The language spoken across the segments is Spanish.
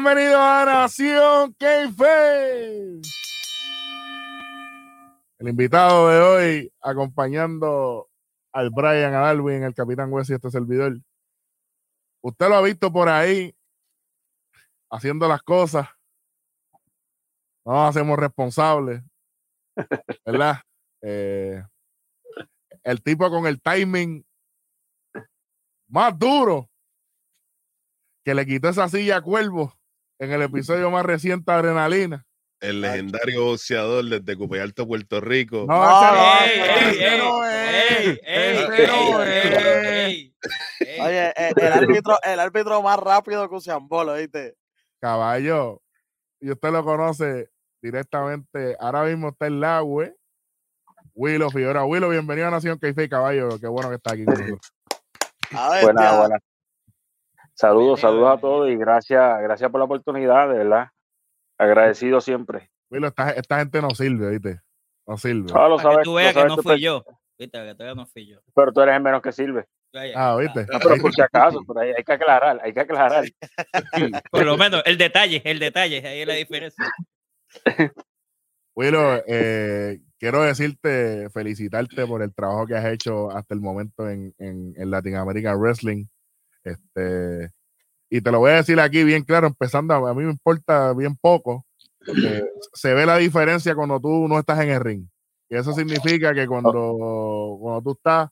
Bienvenido a Nación Keife. El invitado de hoy, acompañando al Brian, a Alvin, el Capitán West y este servidor. Usted lo ha visto por ahí haciendo las cosas. No nos hacemos responsables. ¿Verdad? Eh, el tipo con el timing más duro que le quitó esa silla a Cuervo en el episodio más reciente de Adrenalina. El legendario boxeador desde Cupeyalto, Puerto Rico. No, No, ese no es, ey, ese no es. Oye, el, árbitro, el árbitro más rápido que Usainbolt, ¿viste? Caballo, y usted lo conoce directamente. Ahora mismo está en la web. Willow Figueroa. Willow, bienvenido a Nación Keife, caballo. Qué bueno que está aquí con nosotros. A ver, Buenas, buenas. Saludos, Bienvenido, saludos a todos y gracias, gracias por la oportunidad, de verdad. Agradecido siempre. Willow, esta, esta gente no sirve, ¿viste? No sirve. Ah, lo Para que sabes, tú lo veas que sabes no fui pero- yo. Viste, que todavía no fui yo. Pero tú eres el menos que sirve. Ah, ¿viste? No, pero por si acaso, pero hay, hay que aclarar, hay que aclarar. Por lo menos, el detalle, el detalle, ahí es la diferencia. Willow, eh, quiero decirte, felicitarte por el trabajo que has hecho hasta el momento en, en, en Latin American Wrestling. Este, y te lo voy a decir aquí bien claro, empezando, a, mí me importa bien poco. porque se ve la diferencia cuando tú no estás en el ring. Y eso significa que cuando, cuando tú estás,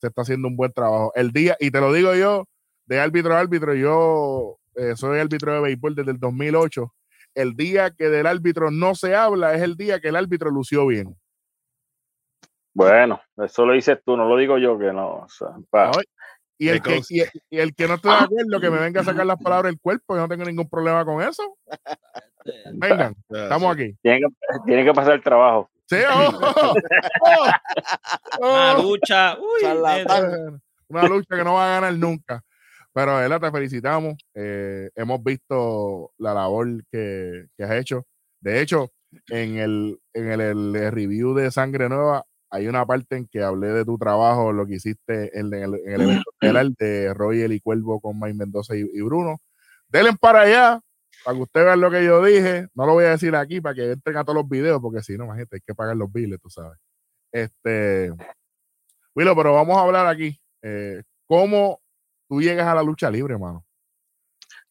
se está haciendo un buen trabajo. El día, y te lo digo yo, de árbitro a árbitro, yo eh, soy árbitro de béisbol desde el 2008 el día que del árbitro no se habla es el día que el árbitro lució bien. Bueno, eso lo dices tú, no lo digo yo que no. o sea, Y el, que, y, y el que no esté de acuerdo, que me venga a sacar las palabras del cuerpo, yo no tengo ningún problema con eso. Vengan, Ah, estamos aquí. tiene, que, tiene que pasar el trabajo. Sí, oh, oh, oh, Una oh. lucha. Uy. Una lucha que no va a ganar nunca. Pero, Ela, te felicitamos. Eh, hemos visto la labor que, que has hecho. De hecho, en el, en el, el review de Sangre Nueva hay una parte en que hablé de tu trabajo, lo que hiciste en, el, en el evento estelar de Royal y Cuervo con Mike Mendoza y, y Bruno. Denle para allá, para que usted vea lo que yo dije. No lo voy a decir aquí para que entren a todos los videos, porque si no, imagínate, hay que pagar los biles, tú sabes. Este, Willow, pero vamos a hablar aquí. Eh, ¿Cómo tú llegas a la lucha libre, hermano?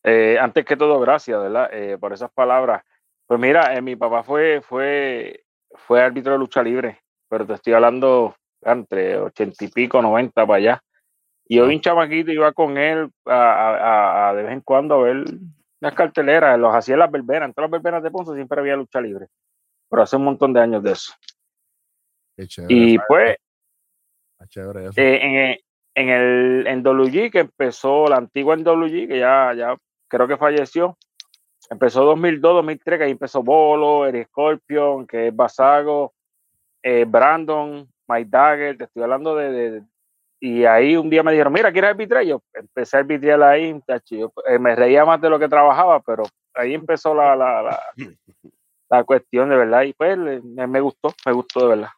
Eh, antes que todo, gracias, ¿verdad? Eh, por esas palabras. Pues mira, mi papá fue, fue, fue árbitro de lucha libre, pero te estoy hablando entre ochenta y pico, noventa para allá. Y yo, un chamaquito, iba con él a, a- a- de vez en cuando a ver las carteleras, los hacía en las verbenas, en todas las verbenas de Ponce siempre había lucha libre. Pero hace un montón de años de eso. Qué chévere. Y pues, chévere eso. eh, en, el- en el en WG, que empezó la antigua en WG, que ya, ya creo que falleció, empezó 2002, 2003, que ahí empezó Bolo, Eric Scorpion, que es Basago, eh, Brandon, Mike Dagger, te estoy hablando de, de- Y ahí un día me dijeron, mira, ¿quieres arbitrar? Yo empecé a arbitrar ahí, yo, eh, me reía más de lo que trabajaba, pero ahí empezó la, la, la, la cuestión de verdad. Y pues me, me gustó, me gustó de verdad.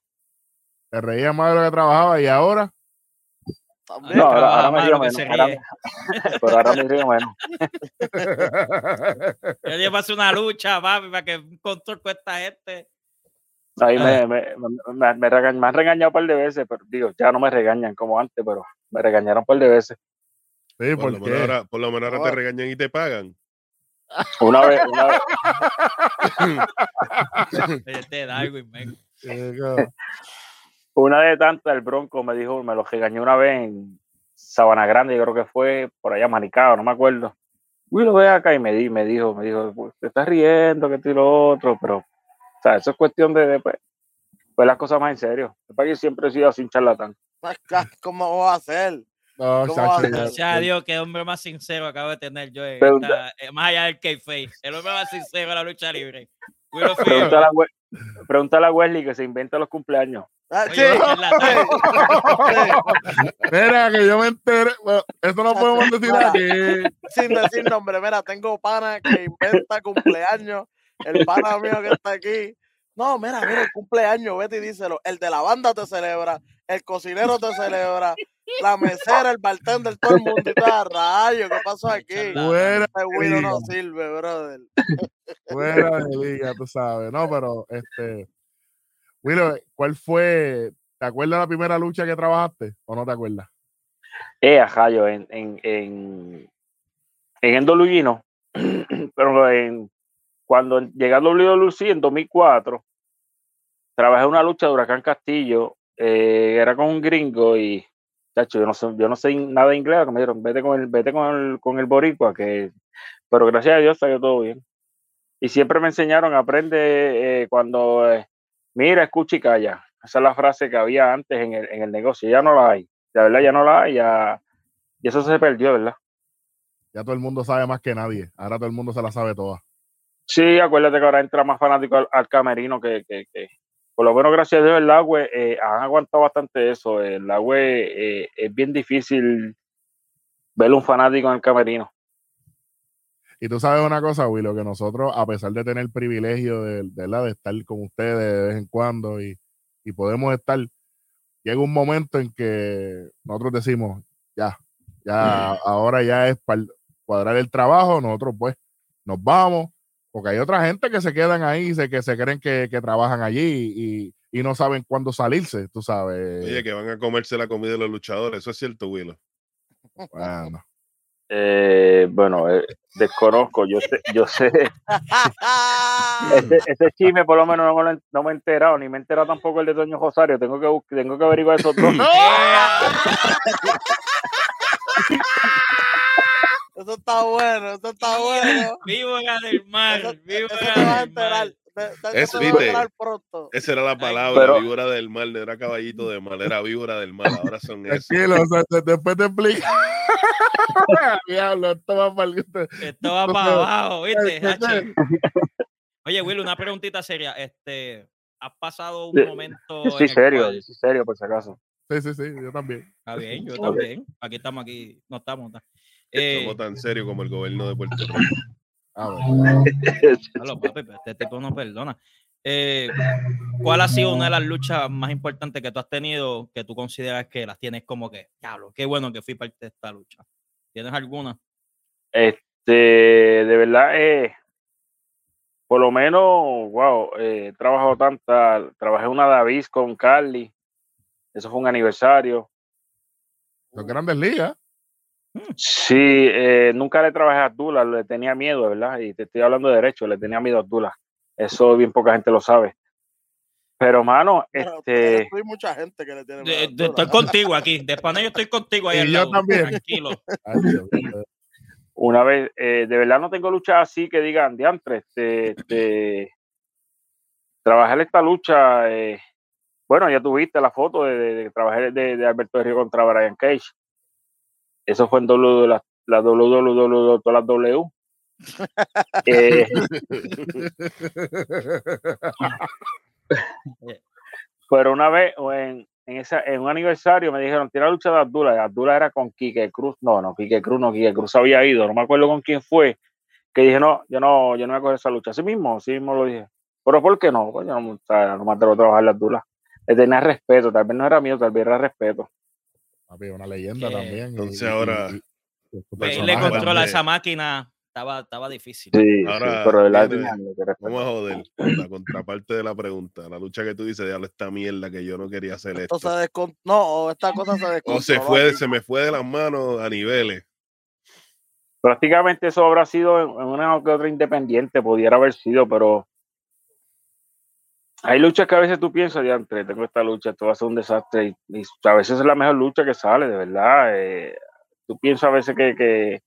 Te reía más de lo que trabajaba y ahora. No, ahora, ahora me más de río lo que menos. ahora pero ahora me río menos. Yo llevas una lucha, papi, para que un control cuesta este. Ahí me, me, me, me, me han regañado un par de veces, pero digo, ya no me regañan como antes, pero me regañaron un par de veces. sí, Por lo, porque menos ahora, por lo menos ahora te No. regañan y te pagan. Una vez, una vez, una de tantas, el Bronco me dijo, me lo regañó una vez en Sabana Grande, yo creo que fue por allá Manicao, no me acuerdo. Uy, lo ve acá y me, di, me dijo, me dijo, "Pues, te estás riendo, que esto y lo otro, pero, o sea, eso es cuestión de, de pues, pues las cosas más en serio. Para que siempre he sido así un charlatán. ¿Cómo va a ser? No. Gracias a Dios, qué hombre más sincero acabo de tener yo. en Pregunta- esta- eh, más allá del kayfabe. El hombre más sincero de la lucha libre. Pregúntale a, We- pregúntale a Wesley que se inventa los cumpleaños. Ah, Oye, sí. Mira, que yo me enteré. Bueno, eso no podemos decir aquí. sin decir nombre, mira, tengo pana que inventa cumpleaños. El pana mío que está aquí. No, mira, mira, el cumpleaños, vete y díselo. El de la banda te celebra, el cocinero te celebra, la mesera, el bartender, todo el mundo y todo, rayo, ¿qué pasó aquí? Fuera, Este Willow no sirve, brother. fuera de liga, tú sabes. No, pero este. Willow, ¿cuál fue? ¿Te acuerdas la primera lucha que trabajaste o no te acuerdas? Eh, ajá, yo en, en, en, en el WG no. Pero en, cuando llegué a WWC en 2004, trabajé una lucha de Huracán Castillo, eh, era con un gringo y, chacho, yo no sé, nada de inglés, me dijeron, vete con el, vete con el, con el boricua, que, pero gracias a Dios salió todo bien. Y siempre me enseñaron, aprende eh, cuando, eh, mira, escucha y calla. Esa es la frase que había antes en el, en el negocio, ya no la hay. La verdad, ya no la hay, ya, y eso se perdió, ¿verdad? Ya todo el mundo sabe más que nadie. Ahora todo el mundo se la sabe toda. Sí, acuérdate que ahora entra más fanático al, al camerino que, que, que- por lo menos gracias a Dios el agua eh, han aguantado bastante eso. El agua eh, es bien difícil ver un fanático en el camerino. Y tú sabes una cosa, Willow, que nosotros, a pesar de tener el privilegio de, de, de estar con ustedes de vez en cuando y, y podemos estar, llega un momento en que nosotros decimos, ya, ya, ahora ya es para cuadrar el trabajo, nosotros pues nos vamos, porque hay otra gente que se quedan ahí, que se creen que, que trabajan allí y, y no saben cuándo salirse, tú sabes. Oye, que van a comerse la comida de los luchadores. Eso es cierto, Willow. Bueno, Eh, bueno, eh, desconozco, yo sé, yo sé, ese, ese chisme por lo menos no, me no me he enterado, ni me he enterado tampoco el de Toño Rosario, tengo que, tengo que averiguar esos dos. Eso está bueno, eso está bueno. Víbora del mar, Eso, eso víbora te vas a enterar. mar. Es, viste. Esa era la palabra, Pero- víbora del mal, no era caballito de mal, era víbora del mal. Ahora son eso. tranquilo, o sea, de- después te explico. Diablo, esto va para el- Esto va No, para abajo, ¿viste? Oye, Will, una preguntita seria. Este, ¿Has pasado un Sí, momento soy en el serio, cual- soy serio por si acaso. Sí, sí, sí, yo también. Está bien, yo también. Aquí estamos, aquí no estamos. ta- Eh, Somos tan serios como el gobierno de Puerto Rico. A ver. Diablo, papi, este tipo no perdona. Eh, ¿Cuál ha sido una de las luchas más importantes que tú has tenido que tú consideras que las tienes como que, diablo, qué bueno que fui parte de esta lucha? ¿Tienes alguna? Este, de verdad, eh, por lo menos, wow, eh, he trabajado tanta, trabajé una Davis con Carly, eso fue un aniversario. Los grandes ligas. Sí, eh, nunca le trabajé a Abdullah, le tenía miedo, ¿verdad? Y te estoy hablando de derecho, le tenía miedo a Abdullah. Eso bien poca gente lo sabe. Pero, mano, Pero, este, pero hay mucha gente que le tiene De- miedo de- estoy contigo aquí. De yo estoy contigo ahí Y al yo lado. también. Tranquilo. Una vez, eh, de verdad no tengo luchas así que digan, diantre, este, este, trabajar esta lucha, eh, bueno, ya tuviste la foto de, de, de trabajar de, de Alberto de Río contra Brian Cage. Eso fue en W, la, la WWW, todas las W. Eh, pero una vez en, en, esa, en un aniversario me dijeron, tira la lucha de Abdullah. Y Abdullah era con Quique Cruz. No, no, Quique Cruz no, Quique Cruz había ido. No me acuerdo con quién fue. Que dije, no, yo no, yo no voy a coger esa lucha. Así mismo, así mismo lo dije. Pero ¿por qué no? Coño, no, o sea, no me atrevo a trabajar la Abdullah. Le tenía respeto, tal vez no era mío, tal vez era respeto. Papi, una leyenda Que- también. Entonces y- ahora- y- y su le controla esa máquina. Estaba, estaba difícil. Sí, Ahora, sí, pero respeto. Vamos a joder. La contraparte de la pregunta. La lucha que tú dices, diablo, esta mierda que yo no quería hacer Esto esto. se. No, esta cosa se descontroló. O se fue, se me fue de las manos a niveles. prácticamente eso habrá sido en una que otra independiente, pudiera haber sido, pero hay luchas que a veces tú piensas, diantre, tengo esta lucha, esto va a ser un desastre, y, y a veces es la mejor lucha que sale, de verdad. eh, tú piensas a veces que, que,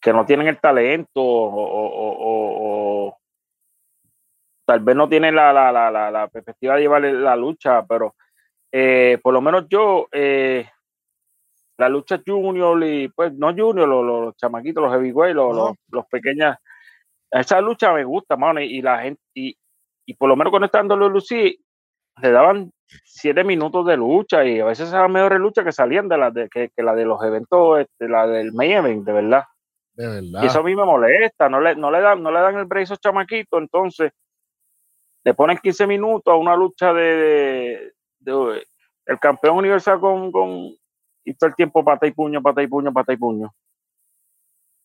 que no tienen el talento o, o- o- o- o tal vez no tienen la, la, la, la, la perspectiva de llevar la lucha, pero eh, por lo menos yo, eh, la lucha junior y pues no junior, los, los, chamaquitos, los heavyweight, los, Ajá. los, los pequeñas, esa lucha me gusta, mano, y, y la gente, y, y por lo menos cuando están en Lucy, le daban siete minutos de lucha y a veces eran mejores luchas que salían de la de, que, que la de los eventos, este, la del main event, de verdad. De verdad. Y eso a mí me molesta, no le, no le dan, no le dan el break a esos chamaquitos, entonces le ponen 15 minutos a una lucha de, de- de- el campeón universal con, con, y todo el tiempo pata y puño, pata y puño, pata y puño.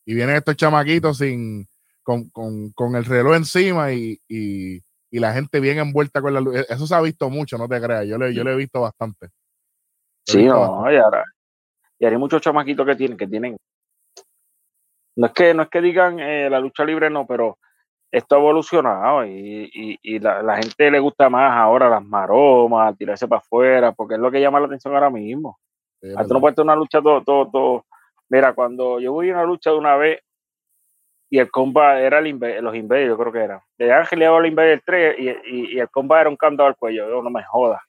Y vienen estos chamaquitos sin, con, con, con el reloj encima y, y, y la gente bien envuelta con la luz. Eso se ha visto mucho, no te creas. Yo le, yo le he visto bastante. He Sí, visto no, bastante. y ahora, y hay muchos chamaquitos que tienen, que tienen. No es que, no es que digan eh, la lucha libre, no, pero esto ha evolucionado y, y, y la, la gente le gusta más ahora las maromas, tirarse para afuera, porque es lo que llama la atención ahora mismo. Sí, es Tú verdad. no tener una lucha todo, todo, todo. Mira, cuando yo voy a una lucha de una vez y el comba era el Inve- los Invaders, yo creo que era. De Ángel le el Invader 3 y, y, y el comba era un candado al cuello. Yo no me joda.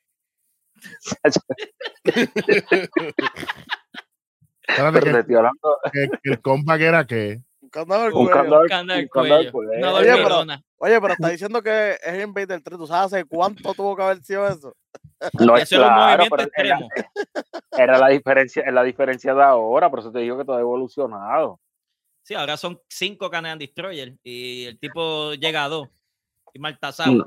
Espérate, que, hablando que- que el compa que era que. Un candado al un cuello. candado al- Canda el un candado al cuello. cuello. Una Oye, pero-. Oye, pero está diciendo que es Invader 3. ¿Tú sabes hace cuánto tuvo que haber sido eso? No es un claro, pero era, era la diferencia, es la diferencia de ahora, por eso te digo que todo ha evolucionado. Sí, ahora son cinco Canadian Destroyer y el tipo llega a dos. Y Maltasado.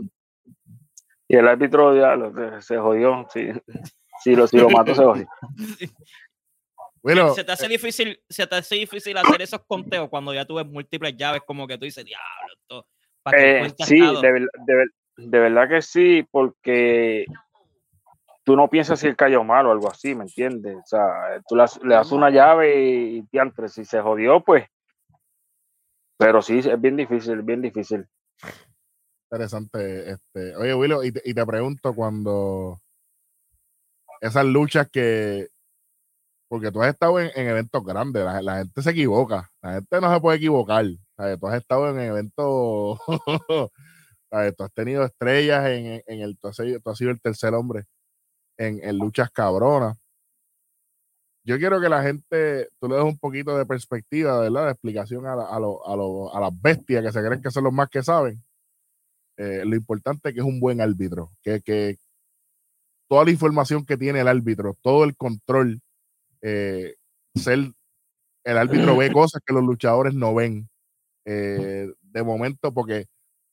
Y el árbitro ya lo- se, jodió. Si, si lo, si lo mató, se jodió. Willow, se te hace difícil, se te hace difícil hacer esos conteos cuando ya tú ves múltiples llaves, como que tú dices, diablo, esto. ¿para qué Eh, sí, estado?" de, ver- de ver- de verdad que sí, porque tú no piensas si él cayó mal o algo así, ¿me entiendes? O sea, tú le, das- le das una llave y, diantre, si se jodió, pues. Pero sí, es bien difícil, bien difícil. interesante. Este, oye, Willow, y te, y te pregunto cuando esas luchas que. Porque tú has estado en, en eventos grandes, la, gente se equivoca, la gente no se puede equivocar. ¿sabes? Tú has estado en eventos. Tú has tenido estrellas en, en el. Tú has, sido, tú has sido el tercer hombre en, en luchas cabronas. Yo quiero que la gente, tú le des un poquito de perspectiva, ¿verdad? De explicación a, la- a, lo- a, lo- a las bestias que se creen que son los más que saben eh, lo importante que es un buen árbitro, que, que toda la información que tiene el árbitro, todo el control, eh, ser, el árbitro ve cosas que los luchadores no ven. eh, de momento, porque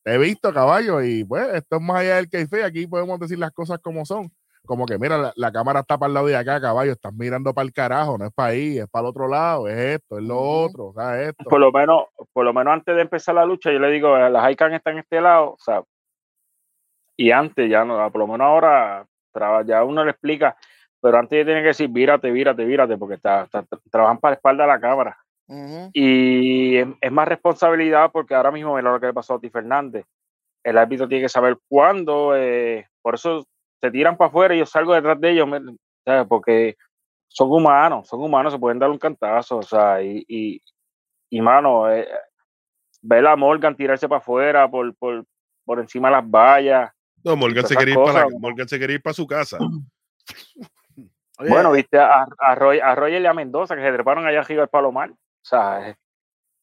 he visto caballo y pues esto es más allá del que aquí podemos decir las cosas como son. Como que mira, la, la cámara está para el lado de acá, caballo, estás mirando para el carajo, no es para ahí, es para el otro lado, es esto, es lo otro, o sea, esto. Por lo menos, por lo menos antes de empezar la lucha, yo le digo, "Eh, las Icon están en este lado, o sea, y antes ya no, por lo menos ahora traba- ya uno le explica, pero antes ya tiene que decir, vírate, vírate, vírate, porque está, está- trabajan para la espalda de la cámara. Y es, es más responsabilidad porque ahora mismo mira lo que le pasó a Ti Fernández. El árbitro tiene que saber cuándo, eh, por eso se tiran para afuera y yo salgo detrás de ellos, porque son humanos, son humanos, se pueden dar un cantazo, o sea, y, y, y mano, eh, ver a Morgan tirarse para afuera por, por, por encima de las vallas. No, Morgan se, quería ir para la-. Morgan se quería ir para su casa. Oye, Bueno, viste a, a, Roy- a Roger y a Mendoza que se treparon allá arriba del Palomar. O sea, eh,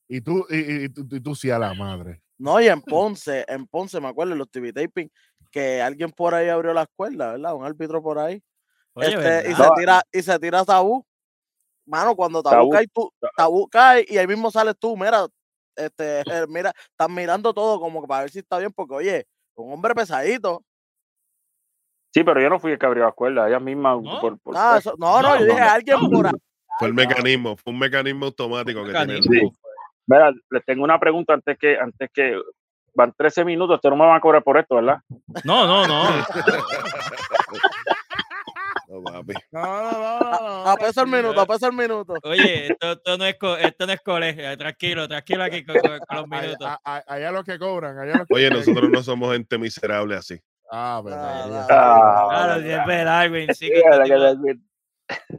Y tú, y, y- y tú, y tú sí a la madre. No, y en Ponce, en Ponce, me acuerdo, en los TV taping, que alguien por ahí abrió la escuela, ¿verdad? Un árbitro por ahí. Oye, este, y, se No. tira, y se tira tabú. Mano, cuando tabú, Tabú. cae, tú, tabú cae y ahí mismo sales tú, mira, este, mira, estás mirando todo como que para ver si está bien, porque oye, un hombre pesadito. sí, pero yo no fui el que abrió la escuela, ellas mismas. ¿No? por- por- Ah, eso- no, no, No, yo dije no, alguien no. por ahí. Fue el mecanismo, fue un mecanismo automático que tiene. Mecanismo. Sí. Mira, les tengo una pregunta antes que, antes que van 13 minutos, ustedes no me van a cobrar por esto, ¿verdad? No, no, no. No, papi. No, no, no, no. A peso el minuto, a peso el minuto. Oye, esto, esto no es co- esto no es colegio, tranquilo, tranquilo aquí con, con- con los minutos. a- a- Allá los que cobran, allá los que Oye, nosotros no somos gente miserable así. Ah, pero Ah. Ah, Claro, sí, que Sí, este la que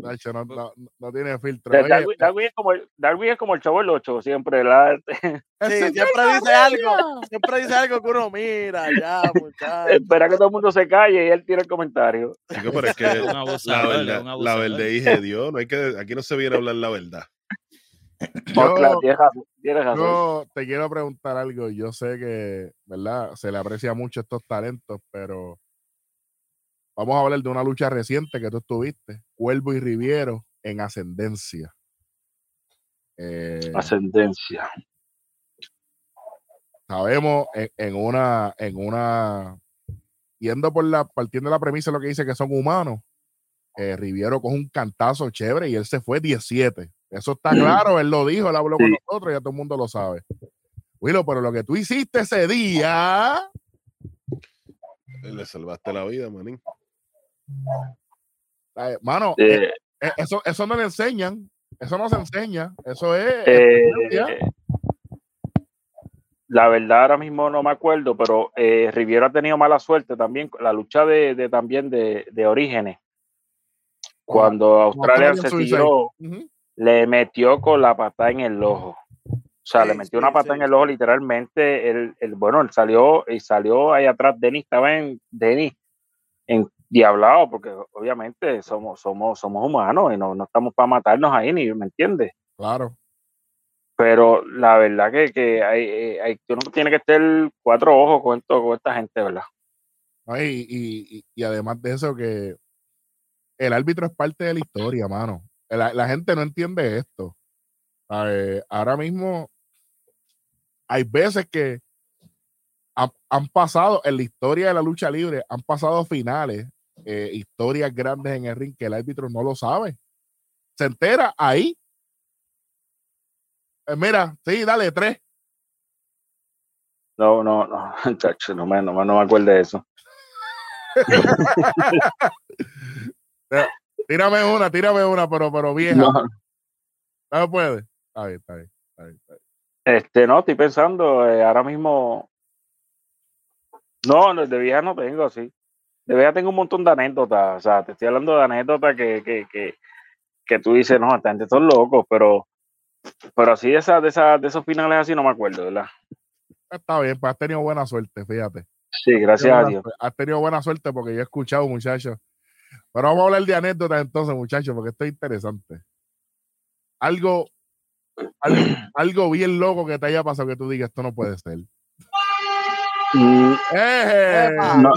Nacho, no, no, no tiene filtro. Oye, Darwin, Darwin es como el, Darwin es como el chavo del 8, siempre. La, Sí, siempre dice algo, siempre dice algo que uno mira, ya, muchachos. espera que todo el mundo se calle y él tira el comentario. Chico, pero es que la verdad, la verdad dije Dios, no hay que, aquí no se viene a hablar la verdad. Yo, yo te quiero preguntar algo. Yo sé que, ¿verdad? Se le aprecia mucho estos talentos, pero vamos a hablar de una lucha reciente que tú estuviste. Cuervo y Riviero en ascendencia. Eh, Ascendencia. sabemos en, en una, en una, yendo por la, partiendo de la premisa de lo que dice que son humanos, eh, Riviero coge un cantazo chévere y él se fue 17. Eso está claro, él lo dijo, él habló con nosotros, ya todo el mundo lo sabe. Willow, pero lo que tú hiciste ese día, Le salvaste la vida, manín. Mano, eh, Eh, eso, eso no le enseñan, eso no se enseña, eso es... eh, la verdad ahora mismo no me acuerdo, pero eh, Riviero ha tenido mala suerte también. con La lucha de, de también de, de orígenes. Cuando Australia se tiró, le metió con la patada en el ojo. O sea, le metió sí, una patada sí, en el ojo literalmente. El, el, bueno, él salió y salió ahí atrás. Denis estaba en Denis en diablado, porque obviamente somos, somos, somos humanos y no, no estamos para matarnos ahí, ni me entiendes. Claro. Pero la verdad que, que hay, eh, hay, uno tiene que tener cuatro ojos con, esto, con esta gente, ¿verdad? ¿no? Y, y- y- además de eso, que el árbitro es parte de la historia, mano. La, la gente no entiende esto. Ahora mismo hay veces que han, han pasado en la historia de la lucha libre, han pasado finales, eh, historias grandes en el ring que el árbitro no lo sabe. Se entera ahí. Eh, mira, sí, dale, tres. No, no, no, chacho, no me, no, me- no me acuerdo de eso. Tírame una, tírame una, pero, pero vieja. No, puede. Está bien, está bien, está bien, está bien. este, no, estoy pensando, eh, ahora mismo. No, no, de vieja no tengo, sí. De vieja tengo un montón de anécdotas. O sea, te estoy hablando de anécdotas que, que, que, que tú dices, no, esta gente son locos, pero, pero así de, esa, de, esa, de esos finales así no me acuerdo, ¿verdad? Está bien, pues has tenido buena suerte, fíjate. Sí, gracias a Dios. Has tenido buena suerte porque yo he escuchado, muchachos. Pero vamos a hablar de anécdotas entonces, muchachos, porque esto es interesante. Algo, algo, algo bien loco que te haya pasado que tú digas, esto no puede ser. Mm, ¡Eh! No.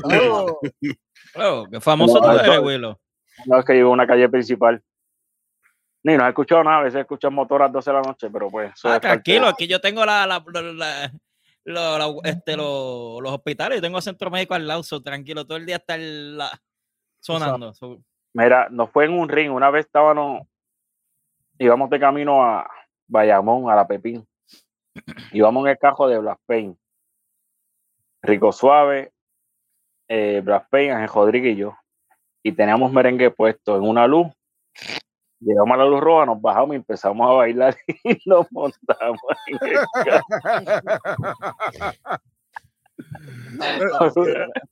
Oh, qué famoso No, tú eres, Willow. No es que vivo en una calle principal. Ni no he escuchado nada, a veces escucho motor a las 12 de la noche, pero pues. Ah, tranquilo, aquí yo tengo la, la- la- la- lo- la- este, lo- los hospitales, yo tengo centro médico al lado, so, tranquilo, todo el día está el- la- sonando. so, Mira, nos fue en un ring. Una vez estábamos, íbamos de camino a Bayamón, a la Pepín. Íbamos en el cajo de Blaspain. Rico Suave, eh, Blaspain, Ángel Rodríguez y yo. Y teníamos merengue puesto en una luz. Llegamos a la luz roja, nos bajamos y empezamos a bailar y nos montamos en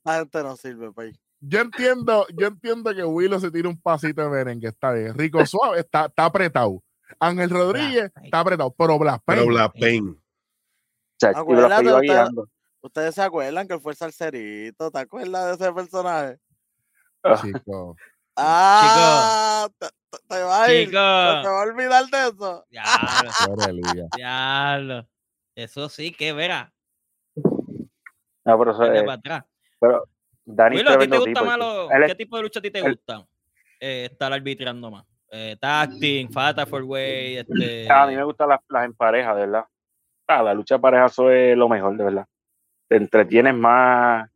el no sirve, pay. yo entiendo, yo entiendo que Willow se tira un pasito de merengue, está bien. Rico Suave está, está apretado. Ángel Rodríguez está apretado, pero Blas Pero Payne, Black Pain. ¿Ustedes se acuerdan que él fue el salserito? ¿Te acuerdas de ese personaje? Ah, chico. Ah, te, te- te va a ir. Chico, ¿Te va a olvidar de eso? diablo, diablo. Eso sí que verá, No, pero eso, eh, para atrás. pero Dani es Willow, ¿a ti te gusta tipo, más chico. lo- Él es- qué tipo de lucha a ti te él- gustan? Eh, estar arbitrando más. Eh, tacting, Fata for Way, este. A mí me gustan las, las en pareja, de verdad. Ah, la lucha de pareja eso es lo mejor, de verdad. Te entretienes más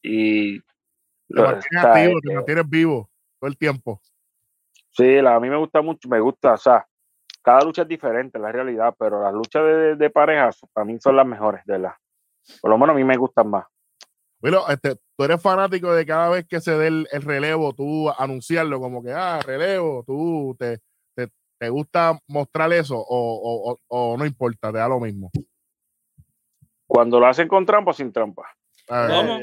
y... Te lo- mantienes activo, eh, te mantienes vivo todo el tiempo. sí, la- a mí me gusta mucho, me gusta, o sea, cada lucha es diferente, la realidad, pero las luchas de, de pareja para mí son las mejores, de verdad. Por lo menos a mí me gustan más. Willow, este, tú eres fanático de cada vez que se dé el, el relevo, tú anunciarlo como que, ah, relevo, tú te, te, te gusta mostrar eso o, o, o- o no importa, te da lo mismo. Cuando lo hacen con trampa o sin trampa. A ¿Cómo?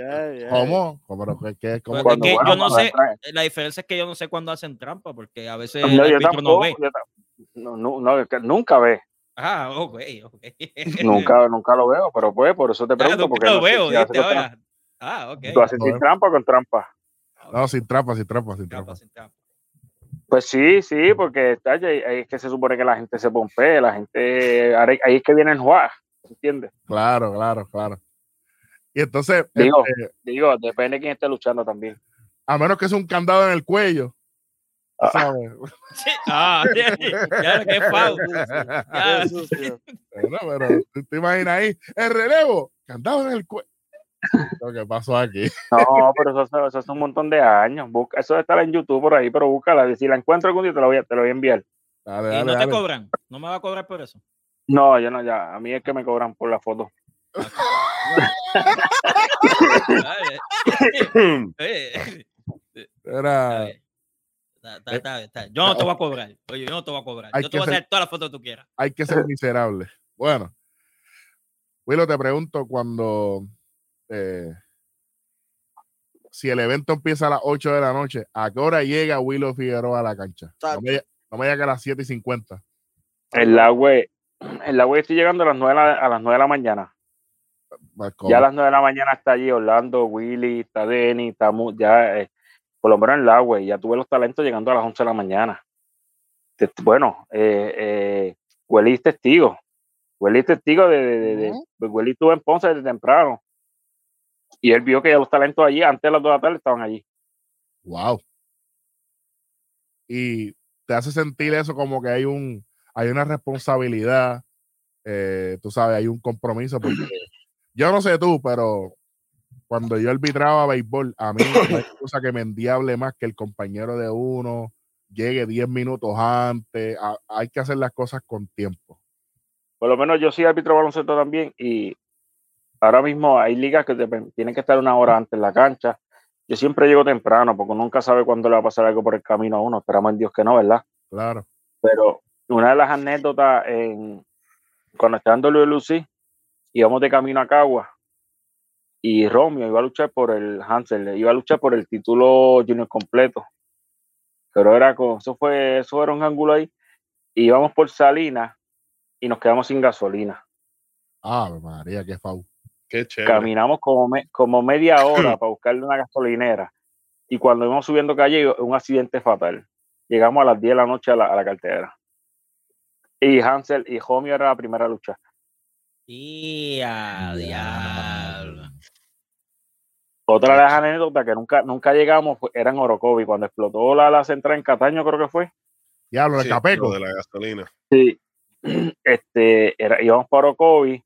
¿Cómo? ¿Cómo? Pero que- que- ¿cómo que- es que bueno, yo no cuando sé, entra- La diferencia es que yo no sé cuándo hacen trampa, porque a veces No, el tampoco, no ve. no, no, no, nunca ve, Ah, ok, ok. nunca, nunca lo veo, pero pues por eso te Ah, pregunto. nunca porque lo veo, si. Ahora. Ah, ok. ¿Tú haces sin trampa o con trampa? No, sin trampa, sin trampa, sin Trampa, trampa. sin trampa. Pues sí, sí, porque ahí, ahí es que se supone que la gente se pompee, la gente, ahí, es que viene el jugar, ¿entiendes? Claro, claro, claro. Y entonces, Digo. este, Digo, depende de quién esté luchando también. a menos que sea un candado en el cuello, Ah. ¿sabes? Sí, Ah, qué sucio. Bueno, pero tú te imaginas ahí, el relevo, candado en el cuello. lo que pasó aquí. No, pero eso, eso, es un montón de años. Busca, eso está en YouTube por ahí, pero búscala. Si la encuentro algún día te lo voy a, te lo voy a enviar. Dale, Y dale, no te cobran. No me va a cobrar por eso. No, yo no, ya. A mí es que me cobran por la foto. Era. Yo no te voy a cobrar. Oye, yo no te voy a cobrar. Hay Yo te voy a hacer todas las fotos que tú quieras. hay que ser miserable. Bueno, Willow, te pregunto cuando eh, si el evento empieza a las 8 de la noche, ¿a qué hora llega Willow Figueroa a la cancha? No me, no me que a las 7 y 50. En la web, en la web estoy llegando a las 9 de la, a las 9 de la mañana. Marco. Ya a las 9 de la mañana está allí Orlando, Willy, está Denny, está ya, eh, por lo menos en la web, ya tuve los talentos llegando a las 11 de la mañana. Bueno, eh, eh, Willy es testigo. Willy es testigo de, de, de- pues Willy estuvo en Ponce desde temprano. Y él vio que ya los talentos allí, antes de las 2 de la tarde, estaban allí. Wow. Y te hace sentir eso como que hay un hay una responsabilidad, eh, tú sabes, hay un compromiso porque yo no sé tú, pero cuando yo arbitraba béisbol, a mí no hay cosa que me endiable más que el compañero de uno llegue 10 minutos antes, a- hay que hacer las cosas con tiempo. Por lo menos yo sí árbitro de baloncesto también y ahora mismo hay ligas que te tienen que estar una hora antes en la cancha. Yo siempre llego temprano porque nunca sabe cuándo le va a pasar algo por el camino a uno. Esperamos en Dios que no, ¿verdad? Claro. Pero una de las anécdotas en, cuando estaba en WLUC, íbamos de camino a Cagua y Romeo iba a luchar por el Hansel, iba a luchar por el título junior completo. Pero era con, eso fue, eso era un ángulo ahí. Y íbamos por Salinas y nos quedamos sin gasolina. Ah, María, qué fau. Qué chévere. Caminamos como, me- como media hora para buscarle una gasolinera. Y cuando íbamos subiendo calle, un accidente fatal. Llegamos a las 10 de la noche a la, a la cartera. Y Hansel y Homie era la primera lucha. Y a diablo. Otra de las anécdotas que nunca, nunca llegamos fue- era en Orocovi, cuando explotó la, la central en Cataño, creo que fue. Diablo, de Sí, Capeco. lo de la gasolina. Sí. Este, era, íbamos para Orocovi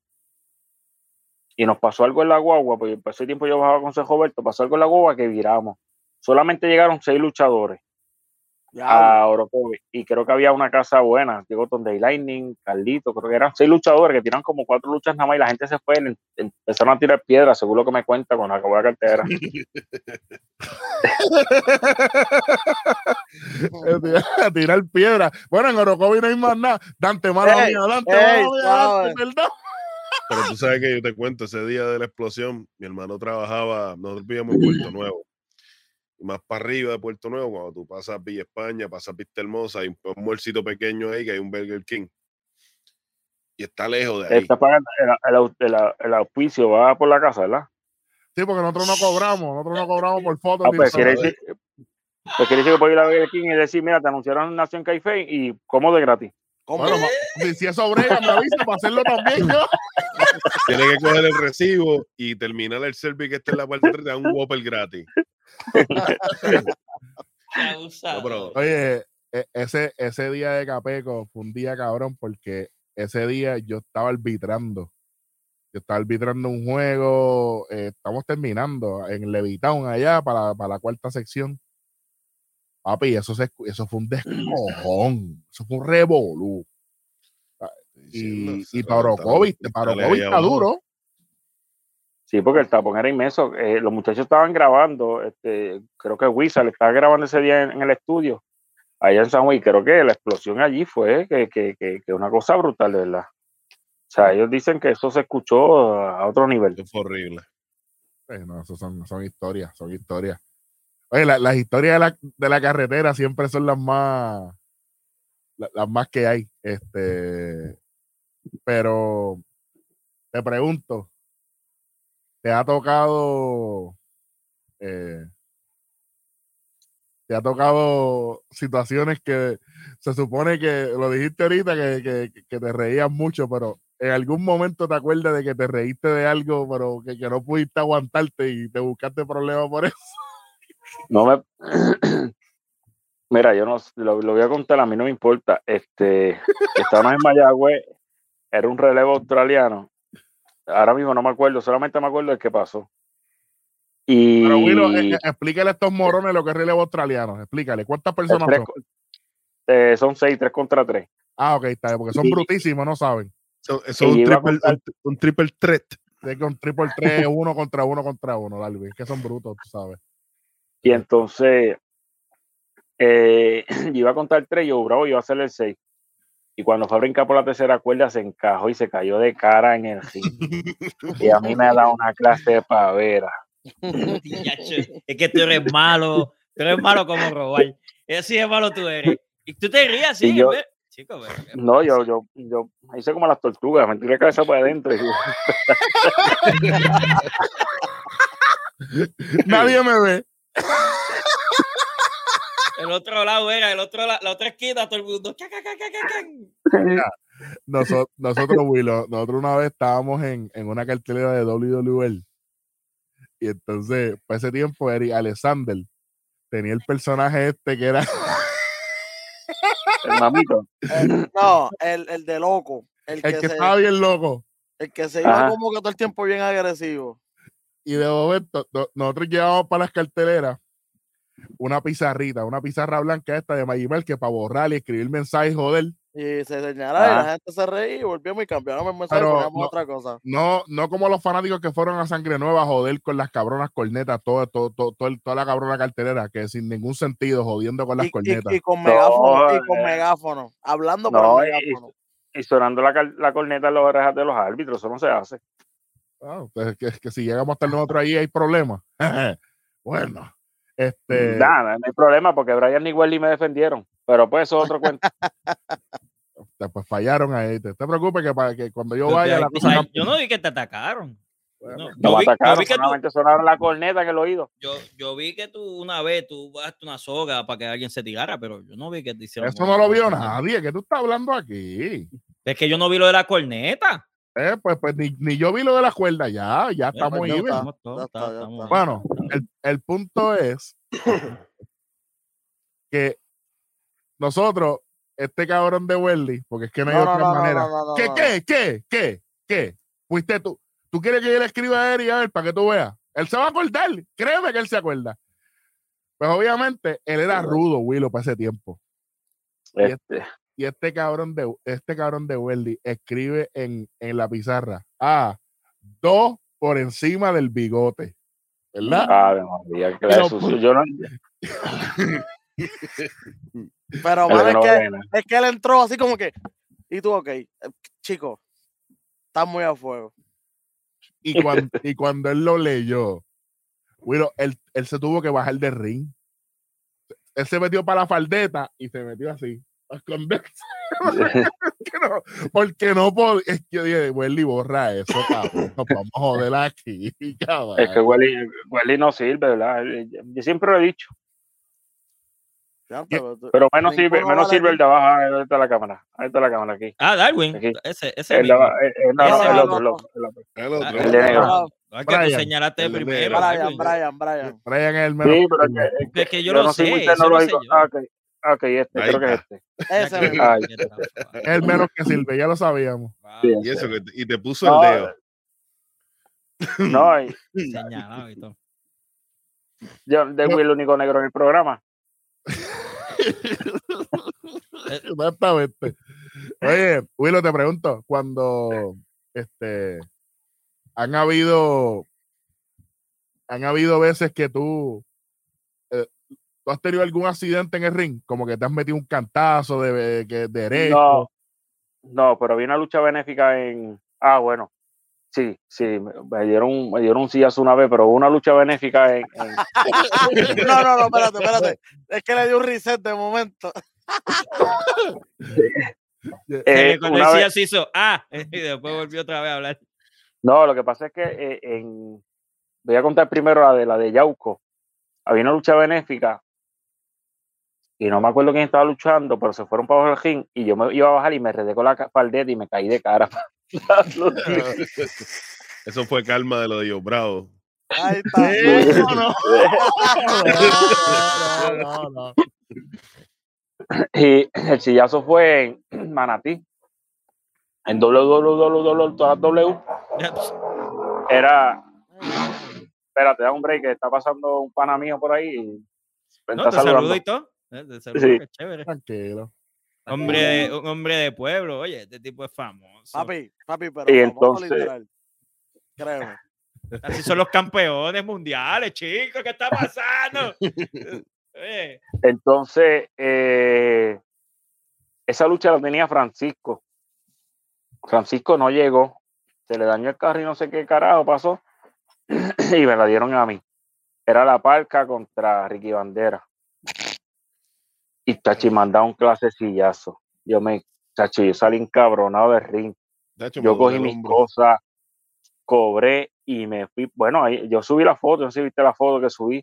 y nos pasó algo en la guagua, porque por ese tiempo yo bajaba con José Roberto, pasó algo en la guagua que viramos. Solamente llegaron seis luchadores. A Orocovi. Y creo que había una casa buena. Llegó Tonday Lightning, Carlito, creo que eran seis luchadores que tiran como cuatro luchas nada más y la gente se fue. le- Empezaron a tirar piedras, seguro que me cuenta cuando acabó la cartera. a tirar piedra. Bueno, en Orocovi no hay más nada. Dante, mala Ey, mía, Dante, ey, mala mía. Dante, perdón. Pero tú sabes que yo te cuento, ese día de la explosión, mi hermano trabajaba, nosotros vivíamos en Puerto Nuevo. Más para arriba de Puerto Nuevo, cuando tú pasas Villa España, pasas Vista Hermosa, hay un, un bolsito pequeño ahí que hay un Burger King. Y está lejos de ahí. Está pagando el, el au- el au- el auspicio, va por la casa, ¿verdad? Sí, porque nosotros no cobramos, nosotros no cobramos por fotos. Ah, pues, nada. quiere decir, pues quiere decir que puedo ir a Burger King y decir, mira, te anunciaron Nación Caife y como de gratis. ¿cómo? Bueno, si, eso brega, me avisa para hacerlo también yo. Tienes que coger el recibo y terminar el service que esté en la parte de un Whopper gratis. No, pero- Oye, e- ese, ese día de Capeco fue un día cabrón porque ese día yo estaba arbitrando. Yo estaba arbitrando un juego, eh, estamos terminando en Levitown allá para, para la cuarta sección. Papi, eso, se, eso fue un descojón, eso fue un revolú. Y, y los para cristales Orocovi ahí está abajo. duro. Sí, porque el tapón era inmenso. Eh, los muchachos estaban grabando, este, creo que Wizard estaba grabando ese día en, el estudio, allá en San Juan, creo que la explosión allí fue que, que, una cosa brutal, verdad. O sea, ellos dicen que eso se escuchó a otro nivel. Fue horrible. Eh, no, eso son, historias, son historias. Oye, la- las historias de la, carretera siempre son las más, la- las más que hay. Este, pero te pregunto, ¿te ha tocado, eh, te ha tocado situaciones que se supone que, lo dijiste ahorita, que, que, que te reías mucho, pero en algún momento te acuerdas de que te reíste de algo, pero que, que no pudiste aguantarte y te buscaste problemas por eso? No me. Mira, yo no lo, lo voy a contar, a mí no me importa. Este, estábamos en Mayagüez, era un relevo australiano. Ahora mismo no me acuerdo, solamente me acuerdo del que pasó. Y Pero Willow, eh, eh, explícale a estos morones lo que es relevo australiano. Explícale, ¿cuántas personas tres son? eh, son seis, tres contra tres. Ah, ok, está bien, porque son Y- brutísimos, no saben. Y un triple, contar- un, un triple threat. Es que un triple 3, uno contra uno contra uno, Darby. Es que son brutos, tú sabes. Y entonces eh, yo iba a contar tres, yo bravo, iba a hacer el seis. Y cuando fue a brincar por la tercera cuerda, se encajó y se cayó de cara en el ring. Y a mí me ha dado una clase de pavera. Es que tú eres malo, tú eres malo como robar. Eso sí es malo tú eres. Y tú te rías, sí. Yo- Chico, No, yo, yo, yo hice como las tortugas, metí la cabeza para adentro. y- Nadie me ve. El otro lado era, el otro, la, la otra esquina, todo el mundo. ca, ca, ca. Nosotros, nosotros, Willow, nosotros una vez estábamos en, en una cartelera de WWL. Y entonces, para ese tiempo, Eric Alexander tenía el personaje este que era. El mamito. El- no, el, el de loco. El El que, que se, estaba bien loco. el que se iba Ajá. como que todo el tiempo bien agresivo. Y de momento, no- nosotros llevábamos para las carteleras una pizarrita, una pizarra blanca esta de Magimel que para borrar y escribir mensajes, joder. Y se señalaba y Ajá. la gente se reía y volvíamos y cambiamos el mensaje y Pero poníamos no- otra cosa. No, no como los fanáticos que fueron a Sangre Nueva a joder con las cabronas cornetas, todo, todo, todo, todo toda la cabrona cartelera, que sin ningún sentido, jodiendo con las Y, y- cornetas. y con megáfono, y eh, con megáfono. Hablando por No, el y- megáfono. Y sonando la, la corneta en las orejas de los árbitros, eso no se hace. Ah, pues, que, que si llegamos a estar nosotros ahí hay problemas. bueno, este, Nada, no hay problema porque Brian ni Welly me defendieron. Pero pues eso es otro cuento. pues fallaron ahí. Te, te preocupes que, para que cuando yo vaya te- la cosa sea, cambie. yo no vi que te atacaron. Bueno, No, No yo, vi, yo atacaron, vi que tú, solamente sonaron la corneta en el oído. yo, yo vi que tú una vez tú bajaste una soga para que alguien se tirara, pero yo no vi que te hicieron. Eso no lo vio nadie. que tú estás hablando aquí? Es que yo no vi lo de la corneta. Eh, pues, pues ni, ni yo vi lo de la cuerda. Ya, ya Eh, estamos pues, estamos todos, ya está, está- ya estamos. Bueno, el, el punto es que nosotros, este cabrón de Welly, porque es que no hay No, otra no, manera. no, ¿Qué, qué, qué, qué, qué? Fuiste tú. ¿Tú quieres que yo le escriba a Eri a ver para que tú veas? Él se va a acordar. Créeme que él se acuerda. Pues obviamente él era rudo, Willow, para ese tiempo. Y Este, Y este cabrón de este cabrón de Welly escribe en, en la pizarra. Ah, dos por encima del bigote. ¿Verdad? Ave María, que Pero, sucio. Yo no, Pero, mano, que es, no que, es que él entró así como que. Y tú, ok, eh, chico, estás muy a fuego. Y cuando, y cuando él lo leyó, Willow, él, él se tuvo que bajar del ring. Él se metió para la faldeta y se metió así. A esconderse. Que no, porque no podía. Es que yo dije, Welly, borra eso, cabrón. Nos vamos a joder aquí, cabrón. Es que Welly, Welly no sirve, ¿verdad? Yo siempre lo he dicho. Ya, pero menos sirve, menos sirve el de abajo. Ahí está la cámara. Ahí está la cámara aquí. Ah, Darwin. Aquí. Ese, ese El, mismo. eh, eh, no, no, Ese el no, otro, el no. otro, el otro. El otro. Ah, el de negro. es que tú señalaste El primero. Brian. Brian, Brian. Brian es el menos. Sí, pero es que, es que Es que yo yo lo no soy sé, muy lo sé tecnológico. yo. Ah, ok, ok, este, Ahí creo que es este. Ese Ay. Es el menos que sirve, ya lo sabíamos. wow, Sí, Y eso que te- y te puso No, el dedo. No, y señalado y todo. yo de Will el único negro en el programa. Exactamente. Oye, Willow, te pregunto, cuando este han habido han habido veces que tú eh, tú has tenido algún accidente en el ring, como que te has metido un cantazo de, que derecho. No, no, pero vi una lucha benéfica en. Ah, bueno. Sí, sí, me dieron, me dieron un sillazo una vez, pero hubo una lucha benéfica en. en- No, no, no, espérate, espérate. Es que le dio un reset de momento. eh, cuando vez- así hizo, ah, y después volvió otra vez a hablar. No, lo que pasa es que eh, en, voy a contar primero la de la de Yauco. Había una lucha benéfica y no me acuerdo quién estaba luchando, pero se fueron para del ring y yo me iba a bajar y me redé con la faldeta y me caí de cara. Eso fue calma de lo de Yo Bravo. Ahí está. Sí, no, no. No, no, no. y el sillazo fue en Manatí. En www, era espérate, da un break, que está pasando un pana mío por ahí. Y No, está te saludando. saludo y todo. Sí. qué chévere. Tranquilo. Hombre de, un hombre de pueblo, oye, este tipo es famoso. Papi, papi, pero Y famoso entonces- literal. Créeme. Así son los campeones mundiales, chicos, ¿qué está pasando? Oye, Entonces, eh, esa lucha la tenía Francisco. Francisco no llegó, se le dañó el carro y no sé qué carajo pasó, y me la dieron a mí. Era la parca contra Ricky Bandera. Y Chachi mandaba un clasecillazo. Yo me, Chachi, yo salí encabronado del ring. Yo cogí mis cosas, cobré y me fui. Bueno, ahí, yo subí la foto, no sé si viste la foto que subí.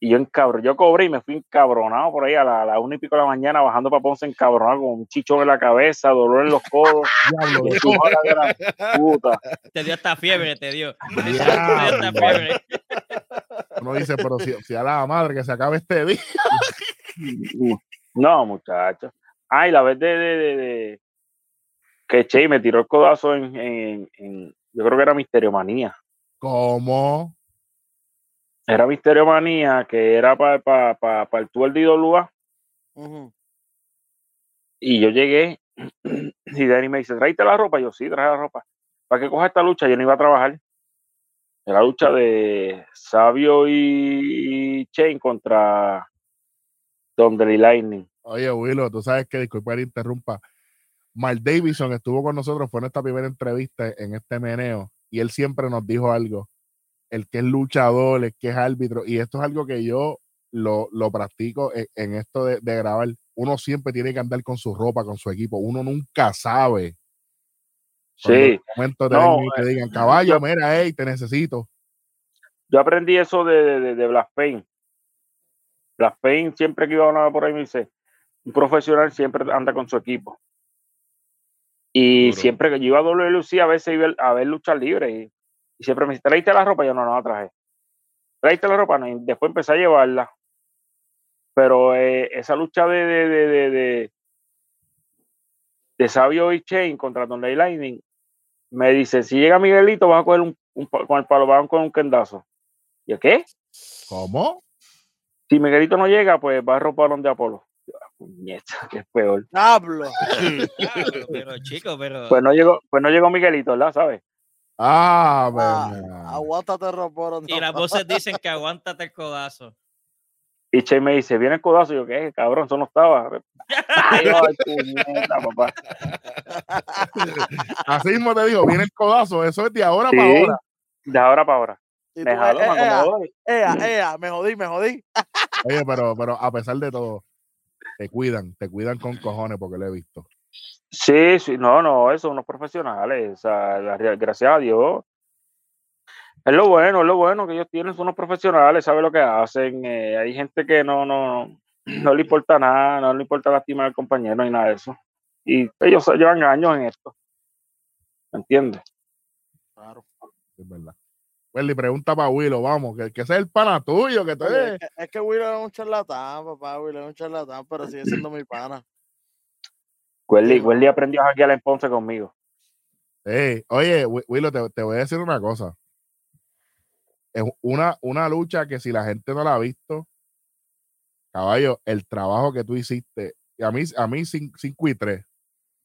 Y yo encabro, yo cobré y me fui encabronado por ahí a la, a la una y pico de la mañana bajando para Ponce encabronado con un chichón en la cabeza, dolor en los codos. Diablo, y tú, "Joder, gran puta". te dio hasta fiebre, te dio. Te dio hasta fiebre. uno dice, pero si, si a la madre que se acabe este día. No, muchacho. Ay, la vez de, de, de- de- que Che me tiró el codazo en, en- en- yo creo que era Misterio Manía. ¿Cómo? Era Misterio Manía, que era para el tour de IWA. Ujú. Y yo llegué y Danny me dice, ¿traiste la ropa? Yo sí, traje la ropa. ¿Para qué coja esta lucha? Yo no iba a trabajar. Era la lucha de Sabio y Chain contra Thunder y Lightning. Oye, Willow, tú sabes que, disculpa que interrumpa. Mark Davison estuvo con nosotros, fue nuestra primera entrevista en este meneo, y él siempre nos dijo algo. El que es luchador, el que es árbitro, y esto es algo que yo lo, lo practico en, en esto de, de grabar. Uno siempre tiene que andar con su ropa, con su equipo. Uno nunca sabe. cuando Sí, en momento No, y te digan, caballo, yo- mira, hey, te necesito. yo aprendí eso de, de, de, de Blasphane. Blasphane siempre que iba a hablar por ahí me dice, un profesional siempre anda con su equipo. Y Duro. siempre que yo iba a WLC a veces iba a ver luchas libres y, y siempre me dice, ¿traíste la ropa? Yo no, no la traje. ¿Traíste la ropa? No, y después empecé a llevarla. Pero eh, esa lucha de, de, de, de, de, de Sabio y Chain contra Don Lightning, me dice, si llega Miguelito vas a coger un, con el palo van con un kendazo. ¿Y yo qué? ¿Cómo? Si Miguelito no llega, pues va a ropa donde Apolo. Yo, "Ah, puñeta, que es peor. Diablo. Claro, pero chico, pero. Pues no llegó, pues no llegó Miguelito, ¿verdad? ¿Sabes? Ah, Ah, verdad. aguántate, Roporo. y las voces dicen que aguántate el codazo. Y Che me dice, viene el codazo. Y yo, ¿qué? Cabrón, eso no estaba. Ay, ay, puñeta, papá. Así mismo te digo, viene el codazo, eso es de ahora Sí, para ahora. de ahora para ahora. Jaló, eh, me eh, acomodó. ea, ea, me jodí, me jodí. Oye, pero, pero a pesar de todo, te cuidan, te cuidan con cojones porque lo he visto. Sí, sí, no, no, son unos profesionales. O sea, gracias a Dios. Es lo bueno, es lo bueno que ellos tienen, son unos profesionales, saben lo que hacen. eh, hay gente que no, no, no le importa nada, no le importa lastimar al compañero ni nada de eso. Y ellos llevan años en esto. ¿Me entiendes? Claro. Es verdad. Welly, pregunta para Willow, vamos, que, que ese es el pana tuyo, que tú Oye, es, que, es que Willow es un charlatán, papá. Willow es un charlatán, pero sigue siendo mi pana. Welly. Welly aprendió a hackear en Ponce conmigo. Oye, Wi- Willow, te, te voy a decir una cosa. Es una, una lucha que si la gente no la ha visto, caballo, el trabajo que tú hiciste, y a mí, a mí 5 y 3,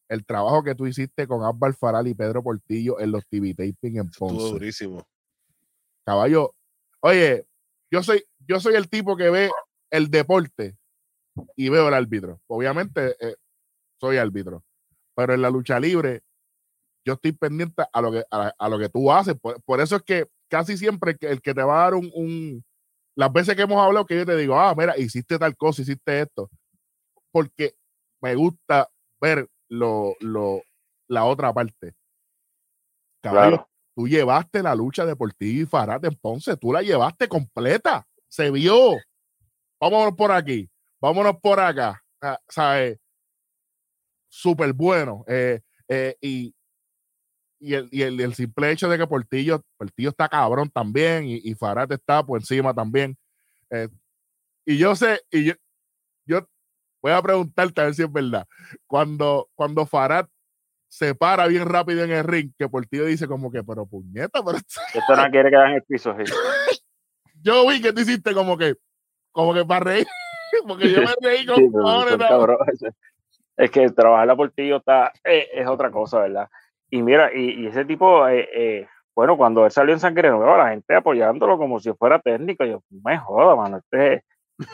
el trabajo que tú hiciste con Abba Faral y Pedro Portillo en los TV taping en Estuvo Ponce. durísimo. Caballo, oye, yo soy, yo soy el tipo que ve el deporte y veo el árbitro. Obviamente eh, soy árbitro, pero en la lucha libre yo estoy pendiente a lo que, a, lo que tú haces. Por, por eso es que casi siempre el que, el que te va a dar un, un- Las veces que hemos hablado que yo te digo, ah, mira, hiciste tal cosa, hiciste esto. Porque me gusta ver lo, lo, la otra parte. Caballo, Claro. Tú llevaste la lucha deportiva y Farad en Ponce, tú la llevaste completa, se vio. Vámonos por aquí, vámonos por acá, ah, ¿sabes? Súper bueno. eh, eh, y y, el, y el, el simple hecho de que Portillo, Portillo está cabrón también y, y Farad está por encima también. eh, y yo sé, y yo, yo voy a preguntarte a ver si es verdad. Cuando, cuando Farad se para bien rápido en el ring, que Portillo dice como que, pero puñeta, pero Esto no quiere quedar en el piso. sí. yo vi que tú hiciste como que, como que para reír, porque yo me reí con Sí, cabrones. Es que trabajar la Portillo está, eh, es otra cosa, ¿verdad? Y mira, y, y ese tipo, eh, eh, bueno, cuando él salió en Sangre Nueva, la gente apoyándolo como si fuera técnico, yo, me joda, mano. este-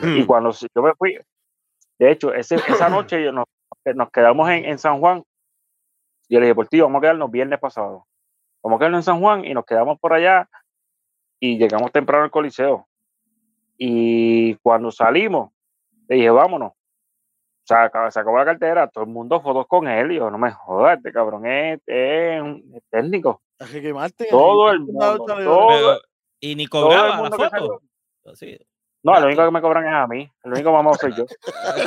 y cuando yo me fui, de hecho, ese, esa noche yo nos, nos quedamos en, en San Juan. Yo le dije, Portillo, vamos a quedarnos viernes pasado. Vamos a quedarnos en San Juan y nos quedamos por allá y llegamos temprano al Coliseo. Y cuando salimos, le dije, vámonos. O sea, acaba- se acabó la cartera, todo el mundo fotos con él. Y yo, no me jodas, este cabrón es, es un es técnico. Ricky Martin. Todo el mundo, todo-. Pero- y ni cobraba la que foto. salió. Así. No, lo único que me cobran es a mí. El único mamado soy yo.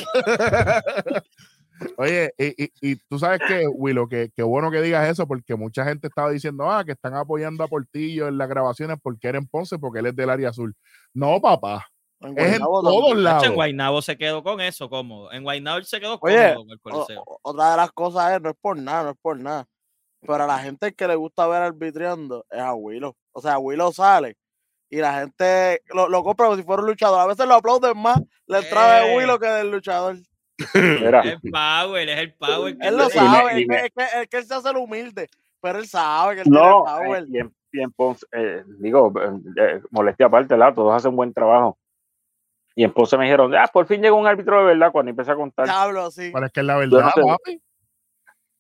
Oye, y, y, y tú sabes que, Willow, que, que bueno que digas eso, porque mucha gente estaba diciendo, ah, que están apoyando a Portillo en las grabaciones porque era en Ponce, porque él es del área azul. No, papá, En es en Guaynabo todos lados. En Guaynabo se quedó con eso cómodo. En Guaynabo se quedó Oye, cómodo con el Coliseo. otra de las cosas es, no es por nada, no es por nada. Pero a la gente que le gusta ver arbitriando es a Willow. O sea, Willow sale y la gente lo, lo compra como si fuera un luchador. A veces lo aplauden más la entrada de Eh. Willow que del luchador. Mira, Es el Power, es el Power. que Él lo sabe, es me- que, es que- él se hace el humilde, pero él sabe que él no, tiene power. eh, y en, y en Ponce, eh, digo, eh, eh, molestia aparte, ¿verdad? Todos hacen buen trabajo. Y en Ponce me dijeron, ah, por fin llegó un árbitro de verdad cuando empecé a contar. Diablo, sí. Pero es que es la no verdad, sé. papi.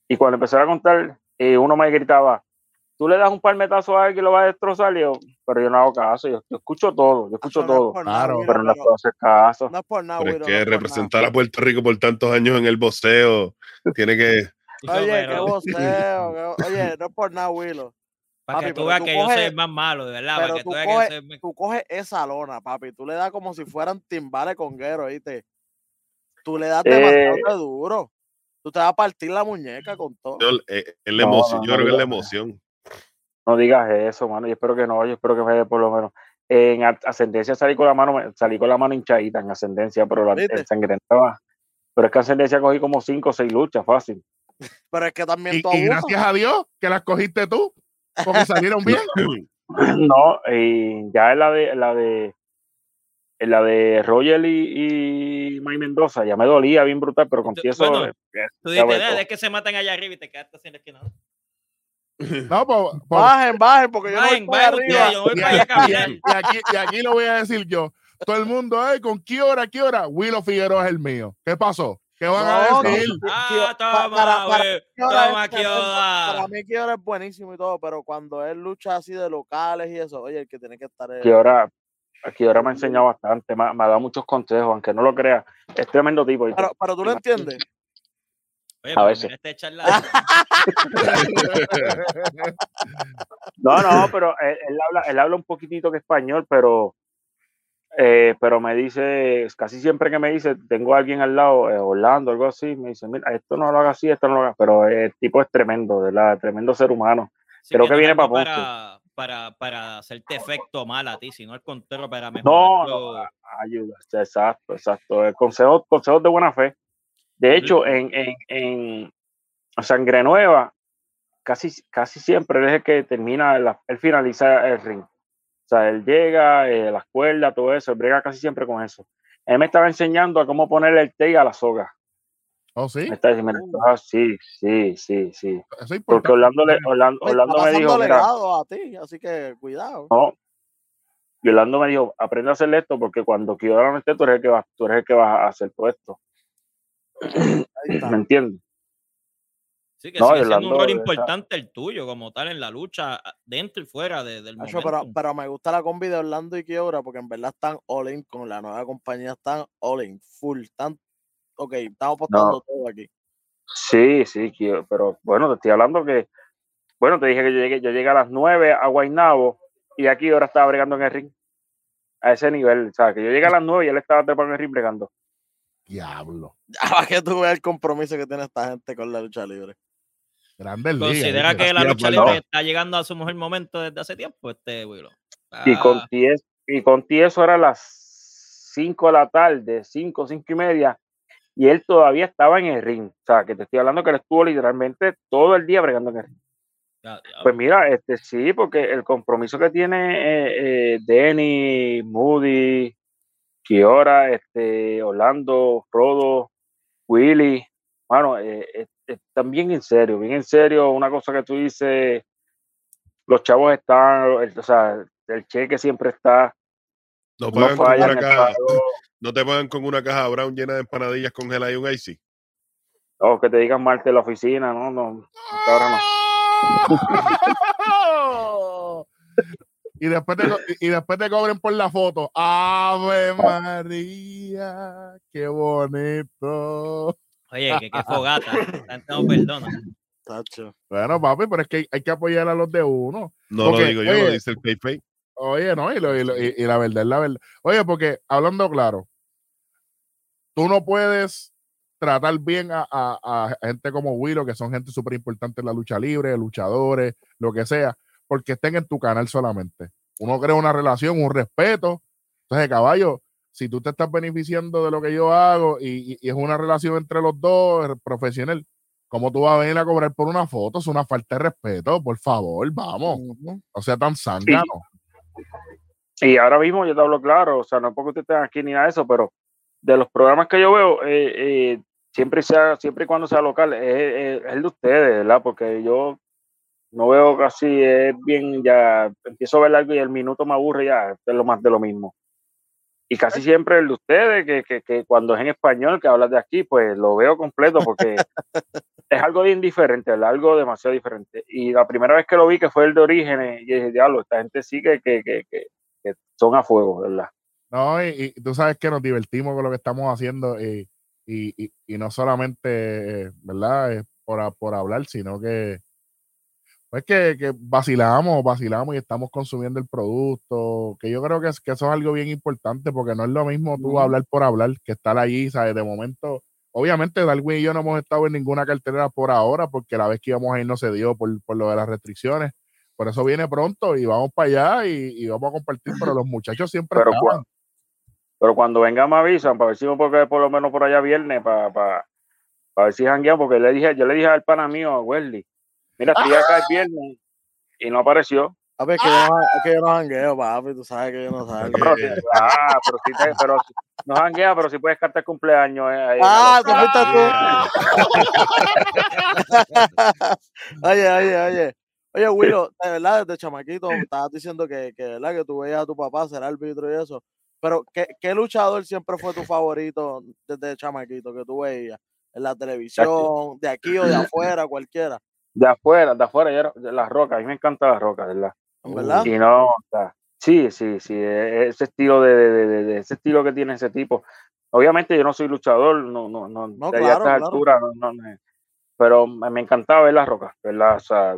Y cuando empecé a contar, eh, uno me gritaba, tú le das un palmetazo a alguien y lo va a destrozar. Yo, pero yo no hago caso, yo, yo escucho todo, yo escucho no es todo, nada, Claro. Pero no puedo hacer caso. no es por nada, Pero es que no es representar a Puerto Rico por tantos años en el boxeo tiene que. Oye, qué voceo. Oye, no es por nada, Willow. para que papi, tú pero veas tú que yo soy coges- el más malo, de verdad. pero Para que tú tú veas que yo coges- soy Tú coges esa lona, papi. Tú le das como si fueran timbales congueros, ¿viste? Tú le das Eh. demasiado de duro. Tú te vas a partir la muñeca con todo. Yo, eh, es la No, emoción, no, yo no creo que es la emoción. No digas eso, mano. Yo espero que no, yo espero que me dé por lo menos. En ascendencia salí con la mano, salí con la mano hinchadita en ascendencia, pero la ensangrentaba. Pero es que ascendencia cogí como cinco o seis luchas, fácil. Pero es que también Y, tú y abusas. gracias a Dios que las cogiste tú, porque salieron bien. No, y ya en la de, en la de, en la de Roger y, y Mike Mendoza, ya me dolía bien brutal, pero con Tú- eso. bueno, Tú dices, es que se maten allá arriba y te quedaste sin la esquina. ¿no? Pues, pues, Bajen, bajen, porque yo no voy para arriba. ustedes, yo voy y, para allá caminar. y aquí, y aquí lo voy a decir yo. Todo el mundo, ay, ¿con qué hora, qué hora? Willow Figueroa es el mío. ¿Qué pasó? ¿Qué van No, a decir? Ah, toma, para- para- Kiora toma, es. Kiora. Para mí Kiora es buenísimo y todo, pero cuando él lucha así de locales y eso, oye, el que tiene que estar es... que ahora, que ahora me ha enseñado bastante, me, ha- me ha dado muchos consejos, aunque no lo crea. Es tremendo tipo. Pero, pero tú lo entiendes. Oye, A veces. este. No, no, pero él, él habla, él habla un poquitito que español, pero, eh, pero me dice, casi siempre que me dice, tengo a alguien al lado, eh, Orlando, algo así, me dice, mira, esto no lo haga así, esto no lo haga, pero el tipo es tremendo, ¿verdad? Tremendo ser humano. Sí, Creo que no viene algo pa' para, para, para hacerte efecto mal a ti, sino al contrario, para No, mejorar. no, a- ayuda, exacto, exacto. Consejos, consejos de buena fe. De hecho, en, en, en Sangre Nueva, casi, casi siempre él es el que termina, la- él finaliza el ring. O sea, él llega, eh, las cuerdas, todo eso, él brega casi siempre con eso. Él me estaba enseñando a cómo ponerle el tape a la soga. Oh, sí. Me está diciendo, "Ah, sí, sí, sí, sí. Es Porque. Orlando, le- Orlando, Oye, Orlando está me dijo, mira, a ti, así que cuidado. no. Y Orlando me dijo, aprende a hacer esto porque cuando Kiora no esté, tú eres el que vas, tú eres el que vas a hacer todo esto. ¿Me entiendes? Sí, que No, sigue siendo un rol esa- importante el tuyo, como tal, en la lucha, dentro y fuera de- del Nacho, momento. pero, pero me gusta la combi de Orlando y Kiora porque en verdad están all in con la nueva compañía, están all in, full, están, ok, estamos apostando todo aquí. Sí, sí, pero bueno, te estoy hablando que, bueno, te dije que yo llegué, yo llegué a las 9 a Guaynabo y aquí ahora estaba bregando en el ring. A ese nivel, o sea, que yo llegué a las 9 y él estaba trepando en el ring bregando. Diablo. Ya para que tú veas el compromiso que tiene esta gente con la lucha libre. Grande. Considera que la lucha libre está llegando a su mejor momento desde hace tiempo, este Willow. Y con y ti eso era las 5 de la tarde, 5, 5 y media, y él todavía estaba en el ring. O sea, que te estoy hablando que él estuvo literalmente todo el día bregando en el ring. Pues mira, este sí, porque el compromiso que tiene eh, eh, Denny, Moody, Kiora, este, Orlando, Frodo, Willy, bueno, eh, eh, están bien en serio, bien en serio. Una cosa que tú dices, los chavos están, el- o sea, el cheque siempre está, No no pagan con fallan. una el caja, no te pagan con una caja brown llena de empanadillas congeladas y un icy. O que te digan Marte en la oficina, no, no, hasta ahora no. y después te, y después te cobren por la foto. Ave María, qué bonito. Oye, que qué fogata. No perdona. Tacho. Bueno, papi, pero es que hay, hay que apoyar a los de uno. No Porque, lo digo yo, oye, lo dice el Pay Oye, no, y, lo- y lo- y- y la verdad es la verdad. Oye, porque hablando claro, tú no puedes tratar bien a, a- a gente como Willow, que son gente súper importante en la lucha libre, luchadores, lo que sea, porque estén en tu canal solamente. Uno crea una relación, un respeto. Entonces, caballo, si tú te estás beneficiando de lo que yo hago y, y- y es una relación entre los dos, eh, profesional, ¿cómo tú vas a venir a cobrar por una foto? Es una falta de respeto, por favor, vamos. O sea, tan zángano. Y ahora mismo yo te hablo claro, o sea, no es porque ustedes estén aquí ni nada de eso, pero de los programas que yo veo, eh, eh, siempre sea, siempre y cuando sea local, es, es- es el de ustedes, ¿verdad? Porque yo no veo casi, es bien, ya empiezo a ver algo y el minuto me aburre ya, es lo más de lo mismo. Y casi siempre el de ustedes, que, que, que cuando es en español, que hablas de aquí, pues lo veo completo porque es algo bien diferente, ¿verdad? Algo demasiado diferente. Y la primera vez que lo vi, que fue el de Orígenes, y dije, diablo, esta gente sí que, que, que, que- son a fuego, ¿verdad? No, y, y tú sabes que nos divertimos con lo que estamos haciendo y, y, y- no solamente, eh, ¿verdad? Por, por hablar, sino que, pues que, que vacilamos, vacilamos y estamos consumiendo el producto, que yo creo que, es, que eso es algo bien importante porque no es lo mismo tú hablar por hablar que estar allí, ¿sabes? De momento, obviamente Darwin y yo no hemos estado en ninguna cartelera por ahora porque la vez que íbamos a ir no se dio por, por lo de las restricciones. Por eso viene pronto y vamos para allá y, y vamos a compartir, pero los muchachos siempre Pero estaban. Pero cuando vengan me avisan para ver si me puedo quedar por lo menos por allá viernes para, para, para ver si janguean, porque le dije, yo le dije al pana mío, a Wesley, mira, estoy acá el viernes y no apareció. Papi, es que, yo no, es que yo no jangueo, papi. Tú sabes que yo no salgo. Pero, sí- ah, pero sí, te- pero sí- no janguea, pero sí puedes cantar cumpleaños. eh, ahí Ah, fuiste hotel. tú. oye, oye, oye. Oye, Willow, de verdad, desde chamaquito estabas diciendo que, que, ¿verdad? que tú veías a tu papá ser árbitro y eso. Pero, ¿qué, ¿qué luchador siempre fue tu favorito desde chamaquito que tú veías? En la televisión, de aquí o de afuera, cualquiera. De afuera, de afuera, yo de las rocas, a mí me encanta las rocas, ¿verdad? ¿En verdad? Y no, o sea, sí, sí, sí, e- ese estilo de, de- de- ese estilo que tiene ese tipo. Obviamente yo no soy luchador, no, no, no, No, de claro, a estas claro. alturas, no, no, no, pero me, me encantaba ver las rocas, ¿verdad? O sea,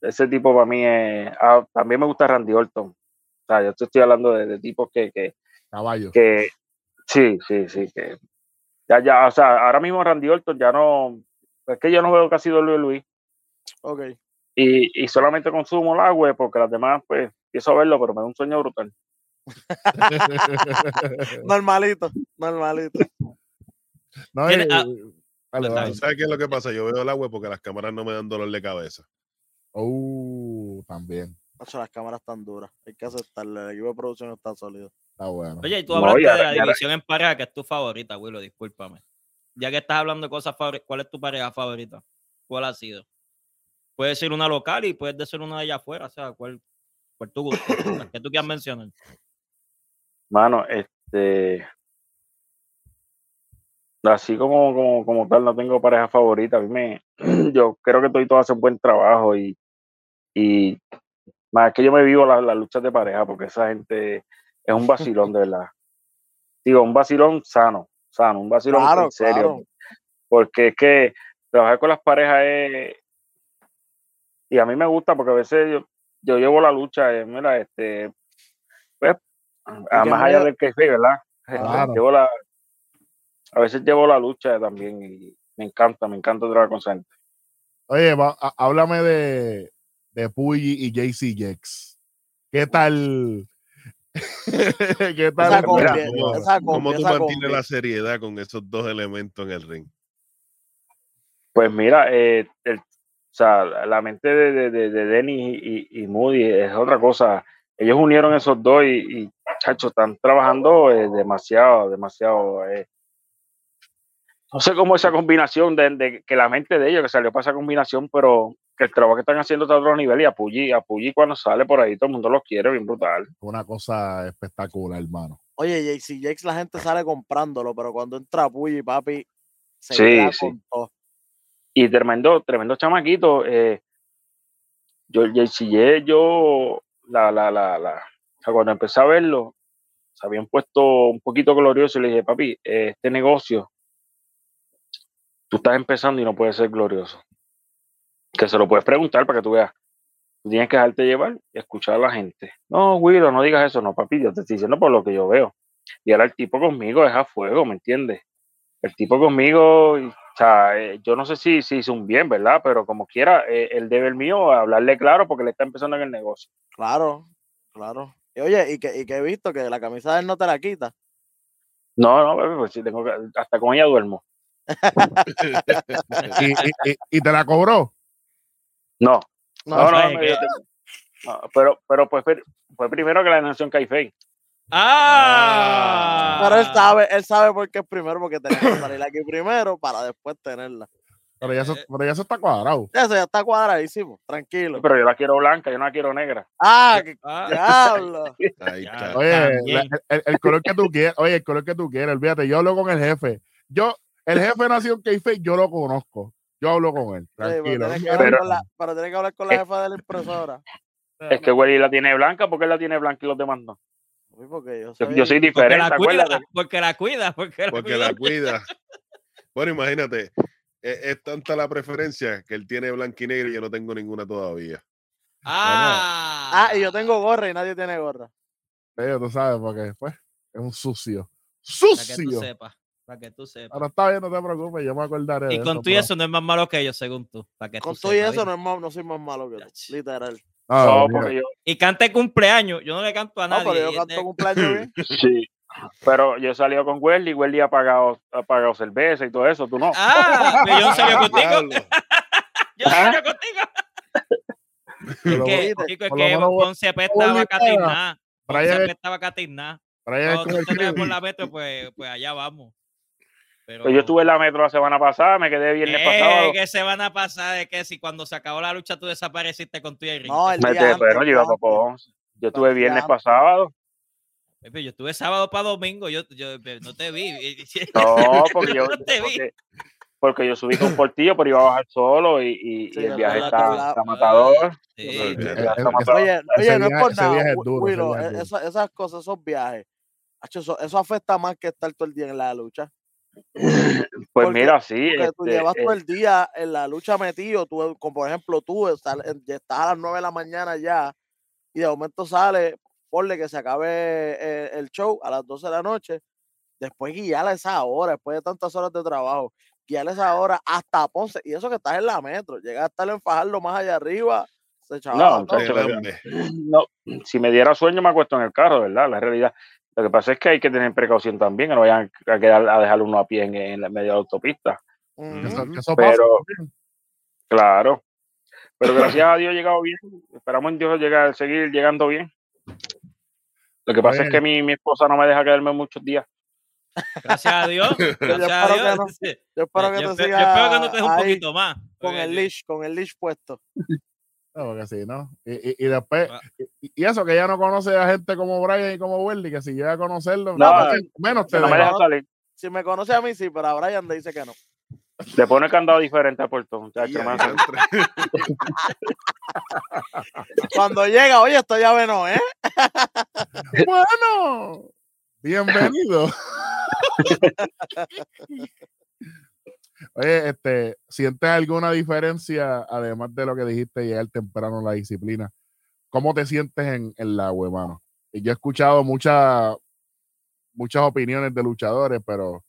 ese tipo para mí es, ah, también me gusta Randy Orton. O sea, yo te estoy hablando de, de tipos que, que, Caballo. que, sí, sí, sí, que ya, ya, o sea, ahora mismo Randy Orton ya no, es que yo no veo casi WWE Ok. y, y solamente consumo la web porque las demás, pues, empiezo a verlo, pero me da un sueño brutal. Normalito, normalito. No, y- ah, pues, dale. ¿Tú ¿Sabes qué es lo que pasa? Yo veo el agua porque las cámaras no me dan dolor de cabeza. Uh, también. Macho, las cámaras están duras. Hay que aceptarle. El equipo de producción está sólido. Está bueno. Oye, y tú hablaste de la división en pareja, que es tu favorita, Willow, discúlpame. Ya que estás hablando de cosas favoritas, ¿cuál es tu pareja favorita? ¿Cuál ha sido? Puedes decir una local y puedes decir una de allá afuera, o sea, ¿cuál, cuál tu gusto? Que tú quieras mencionar. Mano, este. Así como, como, como tal, no tengo pareja favorita. A mí me. Yo creo que todos hacen buen trabajo y. Y. Más que yo me vivo las las luchas de pareja porque esa gente es un vacilón, de verdad. Digo, un vacilón sano, sano, un vacilón Claro, en serio. claro. Porque es que trabajar con las parejas es. Y a mí me gusta porque a veces yo, yo llevo la lucha, eh, mira, este. Pues, a que más allá del que sí, ¿verdad? Este, Claro. llevo la, a veces llevo la lucha también y me encanta, me encanta trabajar con gente. Oye, va- a- háblame de, de Puyi y JC Jex. ¿Qué tal? ¿Qué tal? Esa combi? ¿Cómo, esa cómo tú esa mantienes combi. la seriedad con esos dos elementos en el ring? Pues mira, eh, el- O sea, la- mente de, de, de, de Denny y, y Moody es otra cosa. Ellos unieron esos dos y, y chacho, están trabajando eh, demasiado, demasiado. eh. No sé cómo esa combinación de, de que la mente de ellos que salió para esa combinación, pero que el trabajo que están haciendo está a otro nivel y a Puggy, a Puggy cuando sale por ahí todo el mundo los quiere, bien brutal. Una cosa espectacular, hermano. Oye, JC Jakes la gente sale comprándolo, pero cuando entra Puyi, papi, se Sí, queda sí. con todo. Y tremendo, tremendo chamaquito. Eh, yo, JCJ, yo, la, la, la, cuando empecé a verlo, se habían puesto un poquito glorioso y le dije, papi, este negocio, tú estás empezando y no puede ser glorioso. Que se lo puedes preguntar para que tú veas. Tú tienes que dejarte llevar y escuchar a la gente. No, Willow, no digas eso, no, papi, yo te estoy diciendo por lo que yo veo. Y ahora el tipo conmigo es a fuego, ¿me entiendes? El tipo conmigo, o sea, eh, yo no sé si, si hizo un bien, ¿verdad? Pero como quiera, eh, el deber mío es hablarle claro porque le está empezando en el negocio. Claro, claro. Y oye, y que, y que he visto que la camisa de él no te la quita. No, no, pues sí, tengo que, hasta con ella duermo. Y, y- y- y te la cobró. No, No, no, no, pero, pero pues fue, fue primero que la nación Caifei. ¡Ah! Pero él sabe, él sabe por qué es primero, porque tenía que salir aquí primero para después tenerla. Pero ya eso, Eh. pero ya eso está cuadrado. Eso ya está cuadradísimo, tranquilo. Pero yo la quiero blanca, yo no la quiero negra. Ah, qué Ah, diablo. Ahí Ya. está. Oye, la- el, el color que tú quieras, oye, el color que tú quieras, olvídate, yo hablo con el jefe. Yo, el jefe nació en Keife, yo lo conozco. Yo hablo con él, Sí, pero, tranquilo. tienes hablar Pero- con la, pero tienes que hablar con la jefa de la impresora. Es que Willy la tiene blanca, porque él la tiene blanca y los demás no? Porque yo soy, yo soy porque diferente, la cuida, porque la cuida, porque la Porque cuida. la cuida. Bueno, imagínate, es, es tanta la preferencia que él tiene blanca y negra y yo no tengo ninguna todavía. Ah, Ah, y yo tengo gorra y nadie tiene gorra. Pero tú sabes, porque pues, es un sucio. Para que tú ¡Sucio! sepas. Para que tú sepas. Ahora está bien, no te preocupes, yo me acordaré Y con tú y eso no es más malo que ellos, según tú. Para que Con tú y eso no, es más, no soy más malo que tú, literal. Ah, No, yo, Y cante cumpleaños. Yo no le canto a No, nadie. pero yo canto cumpleaños bien. sí. Pero yo he salido con Welly, Welly ha pagado, ha pagado cerveza y todo eso, tú no. Ah, pero yo no salgo contigo. Yo no Ah. contigo. lo Que, chico, es que Ponce apestaba a Catirná. Ponce apestaba a es Cuando tú el te por la metro, pues, pues allá vamos. Pero, Pues yo estuve en la metro la semana pasada, me quedé viernes Eh, pasado. que se van a pasar de que si cuando se acabó la lucha tú desapareciste con tu y No, el Me día te- antes, pero yo. Yo estuve viernes pasado. Yo estuve sábado para domingo, yo, yo eh, no te vi. No, porque yo, No te vi. porque, porque yo subí con Portillo, pero iba a bajar solo y, y- Sí, y el viaje está, matador. Sí. Eh, eh, está. Oye, no es por nada, Willow, e- esas cosas, esos viajes, eso, eso afecta más que estar todo el día en la lucha. Pues Porque- mira, sí. Porque tú este, llevas todo eh, el día en la lucha metido, tú, como por ejemplo tú, estás, estás a las 9 de la mañana ya, y de momento sale, ponle que se acabe eh, el show a las 12 de la noche, después guiar a esa hora, después de tantas horas de trabajo, guiar a esa hora hasta Ponce, y eso que estás en la metro, llegas a estar en Fajardo más allá arriba, se chavaba No, El hambre. no, si me diera sueño me acuesto en el carro, ¿verdad? La realidad. Lo que pasa es que hay que tener precaución también, que no vayan a quedar a dejar uno a pie en, en la medio de la autopista. Que eso, pasa Pero- también. Claro. Pero gracias a Dios he llegado bien. Esperamos en Dios llegar, seguir llegando bien. Lo que pasa Oye. es que mi, mi esposa no me deja quedarme muchos días. Gracias a Dios. Gracias a espero que Dios. no. Yo espero Yo- que yo te yo espero que no te un poquito más. con el yo- leash, con el leash puesto. No, porque sí, ¿no? Y, y, y después, Ah. y, y eso que ella no conoce a gente como Brian y como Welly, que si llega a conocerlo, No, menos- menos te no me deja. salir. Si me conoce a mí, sí, pero a Brian le dice que no. Le pone candado diferente a Puerto, muchacho. Ya, me hace- diantre. Cuando llega, oye, esto ya bueno, ¿eh? Bueno, bienvenido. Oye, este, ¿sientes alguna diferencia, además de lo que dijiste, llegar temprano a la disciplina? ¿Cómo te sientes en, en la web, mano? Yo he escuchado muchas muchas opiniones de luchadores, pero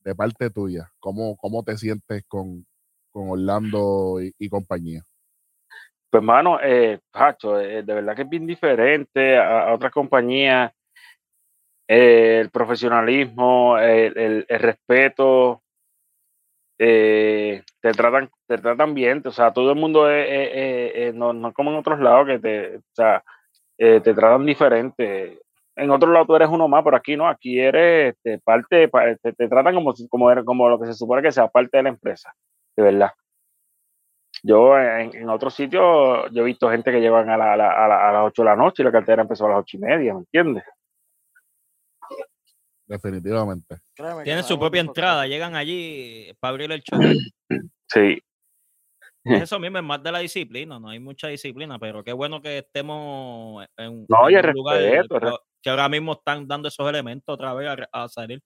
de parte tuya, ¿cómo, cómo te sientes con, con Orlando y, compañía? Pues, mano, eh, eh, de verdad que es bien diferente a, a otras compañías. Eh, el profesionalismo, el respeto. Eh, te tratan, te tratan bien, o sea, todo el mundo es, es- no, no como en otros lados que te, o sea, eh, te tratan diferente. En otros lados tú eres uno más, pero aquí no, aquí eres este, parte, pa- te, te tratan como, como, como lo que se supone que sea parte de la empresa, de verdad. Yo en, en otros sitios, yo he visto gente que llegan a, la- a, la- a la- a las 8 de la noche y la cartera empezó a las ocho y media, ¿me entiendes? Definitivamente. Créeme Tienen su propia entrada, llegan allí para abrir el show. Sí, Es eso mismo, es más de la disciplina, no hay mucha disciplina, pero qué bueno que estemos en, No, en un lugar respeto, que, que ahora mismo están dando esos elementos otra vez a, a salir.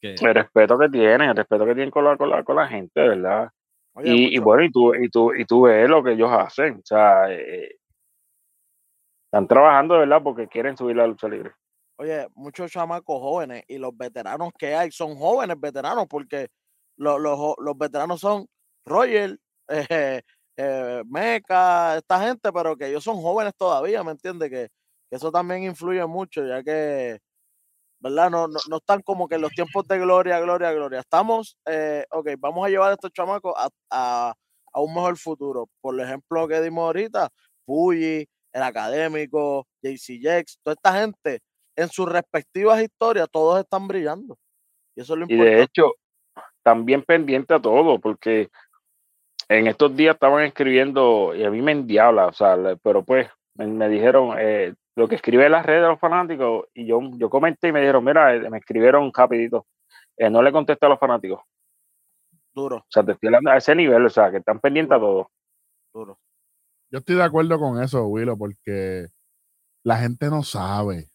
Que- el respeto que tienen, el respeto que tienen con la, con la, con la gente, verdad. Oye, y, bueno, y tú, y, tú, y tú ves lo que ellos hacen. O sea, eh, están trabajando verdad porque quieren subir la lucha libre. Oye, muchos chamacos jóvenes y los veteranos que hay son jóvenes veteranos porque los, los, los veteranos son Roger, eh, eh, Meca, esta gente, pero que ellos son jóvenes todavía, ¿me entiendes? Que, que eso también influye mucho, ya que, ¿verdad? No, no, no están como que en los tiempos de gloria, gloria, gloria. Estamos, eh, ok, vamos a llevar a estos chamacos a, a, a un mejor futuro. Por ejemplo, que dimos ahorita, Puyi, el académico, JC Jex, toda esta gente en sus respectivas historias, todos están brillando. Y eso es lo Y importante. de hecho, también pendiente a todo, porque en estos días estaban escribiendo, y a mí me endiabla, o sea, pero pues me, me dijeron eh, lo que escribe en las redes de los fanáticos, y yo, yo comenté y me dijeron, mira, eh, me escribieron rapidito, eh, no le contesté a los fanáticos. Duro, O sea, te estoy hablando a ese nivel, o sea, que están pendientes a todo. duro. Yo estoy de acuerdo con eso, Willow, porque la gente no sabe.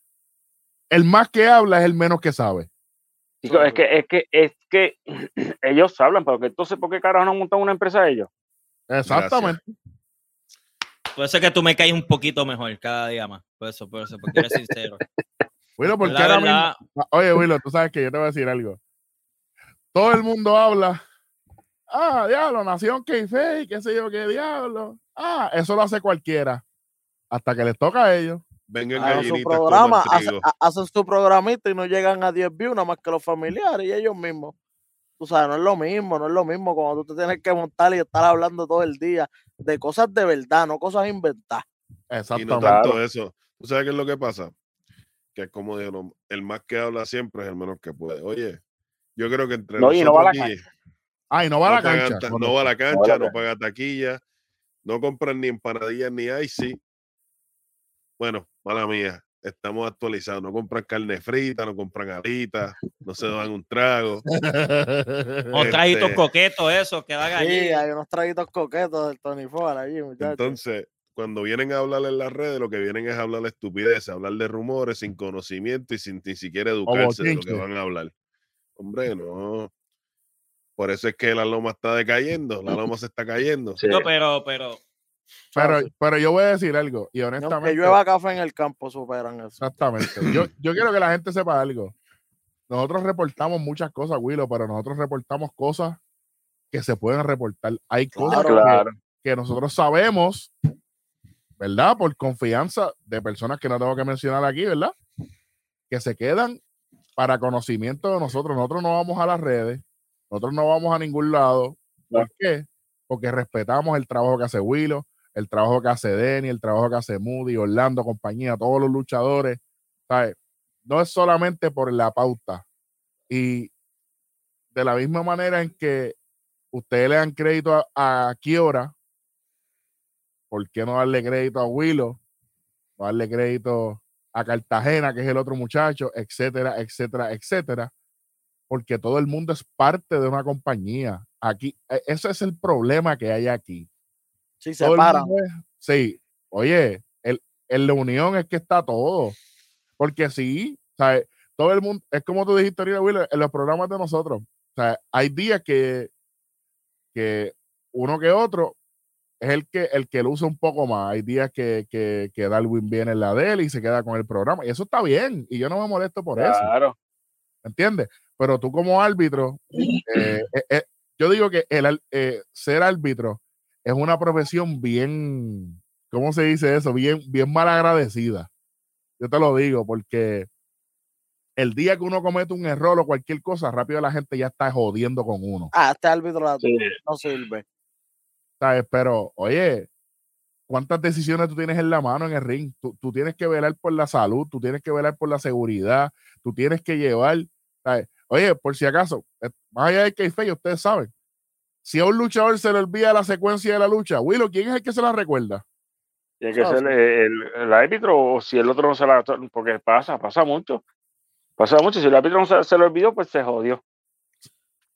El más que habla es el menos que sabe. Es que, es que, es que ellos hablan, pero que entonces, ¿por qué carajo no montan una empresa ellos? Exactamente. Puede ser que tú me caes un poquito mejor cada día más. Por eso, por eso, porque eres sincero. Willow, porque la ahora verdad, mismo- Oye, Willow, tú sabes que yo te voy a decir algo. Todo el mundo habla. Ah, diablo, Nación Keife, qué sé yo, qué diablo. Ah, eso lo hace cualquiera. Hasta que les toca a ellos. Vengan Hagan su programa, hacen su programita y no llegan a 10 views, nada más que los familiares y ellos mismos. Tú sabes, no es lo mismo, no es lo mismo cuando tú te tienes que montar y estar hablando todo el día de cosas de verdad, no cosas inventadas. Y no Exactamente. tanto Claro. eso. ¿Tú sabes qué es lo que pasa? Que es como dijeron, el más que habla siempre es el menos que puede. Oye, yo creo que entre No, y no va a la aquí Ay, no va a la pagan cancha. Bueno, no va a la a cancha, la no paga taquilla, no compran ni empanadillas ni icy. Bueno, mala mía, estamos actualizados. No compran carne frita, no compran alitas, no se dan un trago. o trajitos Este- coquetos, esos que van allí. Sí, hay unos traguitos coquetos del Tony Ford allí, muchachos. Entonces, cuando vienen a hablar en las redes, lo que vienen es hablar de estupidez, hablar de rumores sin conocimiento y sin ni siquiera educarse de lo que van a hablar. Hombre, no. Por eso es que la loma está decayendo, la loma se está cayendo. Sí. No, pero, pero, pero, pero yo voy a decir algo. Y honestamente. llueva café en el campo, superan eso. Exactamente. Yo, yo quiero que la gente sepa algo. Nosotros reportamos muchas cosas, Willow, pero nosotros reportamos cosas que se pueden reportar. Hay cosas Claro, que- que, nosotros sabemos, ¿verdad? Por confianza de personas que no tengo que mencionar aquí, ¿verdad? Que se quedan para conocimiento de nosotros. Nosotros no vamos a las redes, nosotros no vamos a ningún lado. ¿Por qué? Porque respetamos el trabajo que hace Willow, el trabajo que hace Denny, el trabajo que hace Moody, Orlando, compañía, todos los luchadores. ¿sabes? No es solamente por la pauta. Y de la misma manera en que ustedes le dan crédito a, a Kiora, ¿por qué no darle crédito a Willow? No darle crédito a Cartagena, que es el otro muchacho, etcétera, etcétera, etcétera. Porque todo el mundo es parte de una compañía. Aquí, e- ese es el problema que hay aquí. Sí, se paran. mundo es- sí, oye, el, en la unión es que está todo. Porque sí, ¿sabes? Todo el mundo, es como tú dijiste ahorita, Will, en los programas de nosotros. O sea, hay días que, que uno que otro es el que, el que lo usa un poco más. Hay días que, que, que Darwin viene en la de él y se queda con el programa. Y eso está bien. Y yo no me molesto por eso. Claro. ¿entiendes? Pero tú como árbitro, eh, eh, eh, yo digo que el, ser árbitro es una profesión bien, ¿cómo se dice eso? Bien, bien mal agradecida. Yo te lo digo porque el día que uno comete un error o cualquier cosa, rápido la gente ya está jodiendo con uno. Ah, este árbitro Sí. no sirve. ¿Sabes? Pero, oye, ¿cuántas decisiones tú tienes en la mano en el ring? Tú, tú tienes que velar por la salud, tú tienes que velar por la seguridad, tú tienes que llevar, ¿sabes? Oye, por si acaso, eh, más allá de que hay ustedes saben, si a un luchador se le olvida la secuencia de la lucha, Willow, ¿quién es el que se la recuerda? Tiene que Ah, ser sí. el, el árbitro o si el otro no se la. Porque pasa, pasa mucho. Pasa mucho. Si el árbitro no se, se lo olvidó, pues se jodió.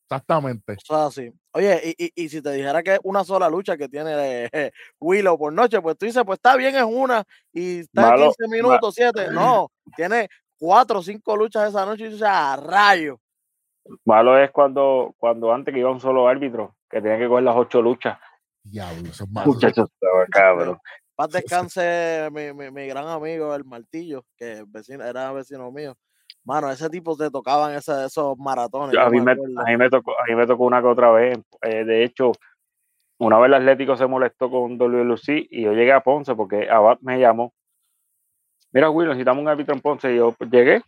Exactamente. Eso es así. Oye, y, y, y si te dijera que es una sola lucha que tiene eh, Willow por noche, pues tú dices, pues está bien, es una y está Malo, 15 minutos, 7. No, tiene cuatro o cinco luchas esa noche y dices, a rayo. Malo es cuando, cuando antes que iba un solo árbitro, que tenía que coger las ocho luchas. Diablo, eso es malo. Muchachos, cabrón. Paz descanse mi, mi, mi gran amigo, el Martillo, que vecino, era vecino mío. Mano, ese tipo te tocaban ese- esos maratones. Yo- yo A mí, me, acuerdo. a, mí me tocó, a mí me tocó una que otra vez. Eh, de hecho, una vez el Atlético se molestó con WLC y yo llegué a Ponce porque Abad me llamó. Mira, Will, necesitamos un árbitro en Ponce. Y yo pues, llegué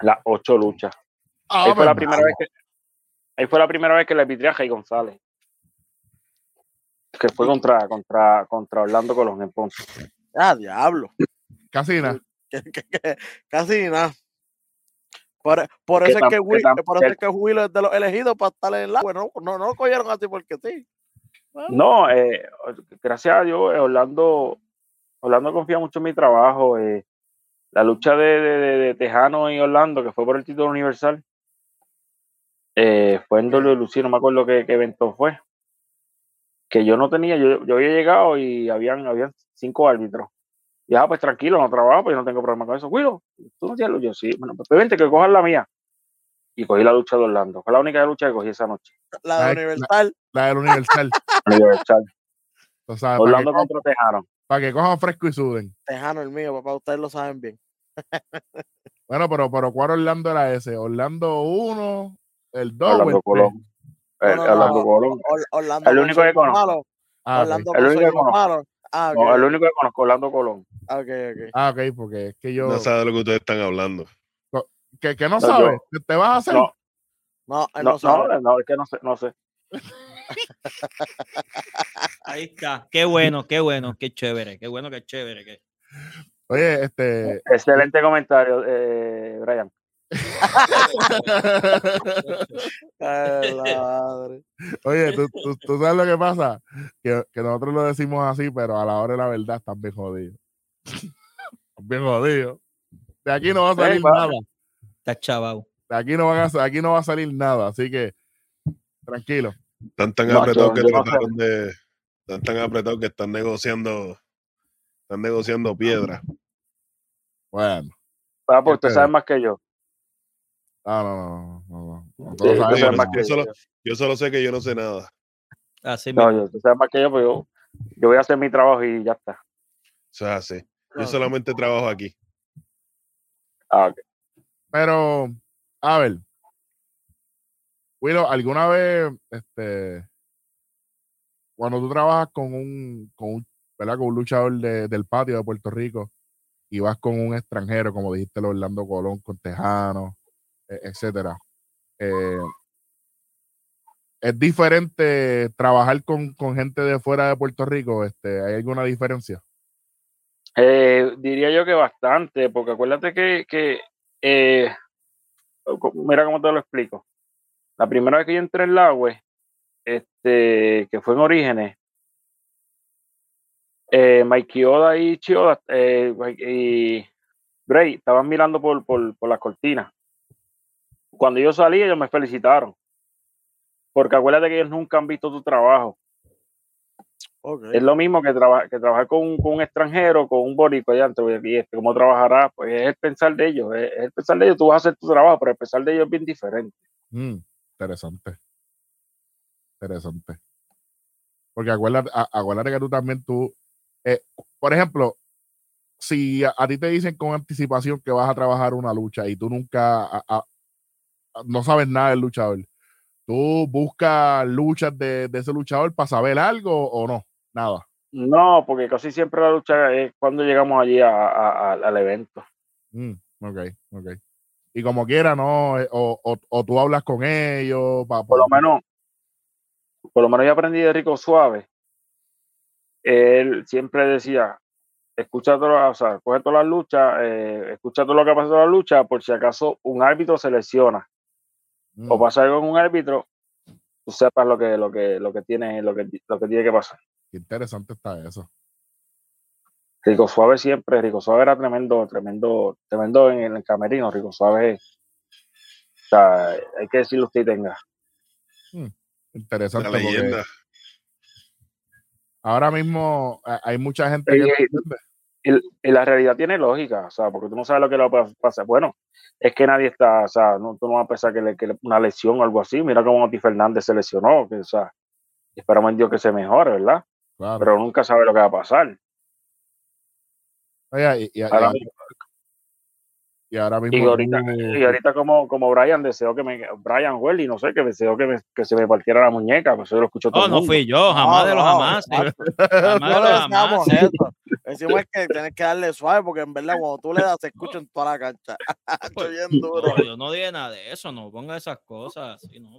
las ocho luchas. Ahí fue la primera vez que ahí fue la primera vez que le arbitré a Jay González. Que fue contra, contra, contra Orlando Colón en Ponce. Ah, diablo. Casi nada. casi nada. Por, por eso es que, que Will, por eso que- es que Will es de los elegidos para estar en el agua. No, no, no lo cogieron así porque sí. No, eh, gracias a Dios, eh, Orlando, Orlando confía mucho en mi trabajo. eh, la lucha de, de, de- de Tejano y Orlando, que fue por el título universal, eh, fue en WLC, no me acuerdo qué, qué evento fue. Que yo no tenía, yo, yo había llegado y habían, habían cinco árbitros. Y ah, pues tranquilo, no trabajo, pues yo no tengo problema con eso. Willow, tú no tienes lucha. Yo sí, bueno, pues vente que cojas la mía. Y cogí la lucha de Orlando. Fue la única lucha que cogí esa noche. La de Universal. La del Universal. Universal. O sea, que, Orlando co- contra Tejano. para que cojan fresco y suden. Tejano el mío, papá, ustedes lo saben bien. Bueno, pero, pero ¿cuál Orlando era ese? Orlando 1, el 2 o el Orlando 3. Colón. No, no, Orlando no, Colón. Or- Orlando El único que conozco. Ah. Orlando El único que conozco. Ah. No, el único que conozco, Orlando Colón. ok, ok. Ah, ok, porque es que yo. No sabe de lo que ustedes están hablando. que, que no No, sabes, yo- te vas a hacer. No, No, no, no, sabe. no, no, es que no sé, no sé. Ahí está. Qué bueno, qué bueno, qué chévere, qué bueno, qué chévere. qué- Oye, este. Excelente comentario, eh, Brian. Ay, la madre. Oye, ¿tú, tú, tú sabes lo que pasa, que, que nosotros lo decimos así, pero a la hora de la verdad están bien jodidos. Están bien jodidos. De aquí no va a salir nada. Está chavao. De aquí no, van a, aquí no va a salir nada. Así que, tranquilo. Están tan No, apretados que trataron de. Están tan apretados que están negociando. Están negociando piedra. Bueno. Ah, pues usted Este- sabe más que yo. No, no, no. no, no, no. Sí, yo más no- que yo solo- yo. Yo solo sé que yo no sé nada. Así No, mismo. yo, usted sabe más que yo, pues yo, yo voy a hacer mi trabajo y ya está. Eso es así. Yo No. solamente trabajo aquí. Ah, ok. Pero, a ver. Willow, ¿alguna vez, este, cuando tú trabajas con un, con un, ¿verdad? Con un luchador de- del patio de Puerto Rico y vas con un extranjero, como dijiste, Orlando Colón, con Tejano, etcétera. eh, ¿Es diferente trabajar con, con gente de fuera de Puerto Rico? Este, ¿Hay alguna diferencia? Eh, diría yo que bastante, porque acuérdate que, que eh, mira cómo te lo explico. La primera vez que yo entré en la web, este, que fue en Orígenes, eh, Mikey Oda y Chioda y Bray estaban mirando por, por, por las cortinas. Cuando yo salí, ellos me felicitaron. Porque acuérdate que ellos nunca han visto tu trabajo. Es lo mismo que, traba- que trabajar con, un- con un extranjero, con un boricua allá. Y este, ¿Cómo trabajará? Pues es el pensar de ellos. Es, el pensar de ellos. Tú vas a hacer tu trabajo, pero el pensar de ellos es bien diferente. Mm, interesante. Interesante. Porque acuérdate, a- acuérdate que tú también tú, eh, por ejemplo, si a, a ti te dicen con anticipación que vas a trabajar una lucha y tú nunca a- a- a- no sabes nada del luchador, tú buscas luchas de, de ese luchador para saber algo o no, nada. No, porque casi siempre la lucha es cuando llegamos allí a- a- a- al evento. Mm, ok, ok. y como quiera, no, eh, o, o, o tú hablas con ellos. pa- por lo menos, por lo menos yo aprendí de Rico Suave. Él siempre decía, escucha todas, o sea, coge todas las luchas, eh, escucha todo lo que pasa en la lucha, por si acaso un árbitro se lesiona Mm. o pasa algo con un árbitro, tú sepas lo que, lo que, lo que tiene, lo que, lo que tiene que pasar. Qué interesante está eso. Rico Suave siempre, Rico Suave era tremendo, tremendo, tremendo en el camerino, Rico Suave, o sea, hay que decirlo usted y tenga. Interesante. La leyenda. ahora mismo eh, hay mucha gente que Eh, eh, y, y la realidad tiene lógica, o sea, porque tú no sabes lo que le va a pasar. Bueno, es que nadie está, o sea, no, tú no vas a pensar que, le, que le- una lesión o algo así. Mira cómo Oti Fernández se lesionó, que, o sea, esperamos en Dios que se mejore, ¿verdad? Claro. Pero nunca sabe lo que va a pasar. Oye, y, y- Ahora, y ahora mismo. y ahorita, tú- y ahorita como, como Brian deseó que me, Brian Welly, no sé, que deseó que, me- que se me partiera la muñeca, pues eso lo escuchó todo No, el no fui yo, jamás No, de los no, jamás. Jamás No de los jamás. Eso. Decimos que tienes que darle suave porque en verdad cuando tú le das se escucha en toda la cancha. Estoy Pues, bien duro. No, yo no dije nada de eso, no ponga esas cosas así, no.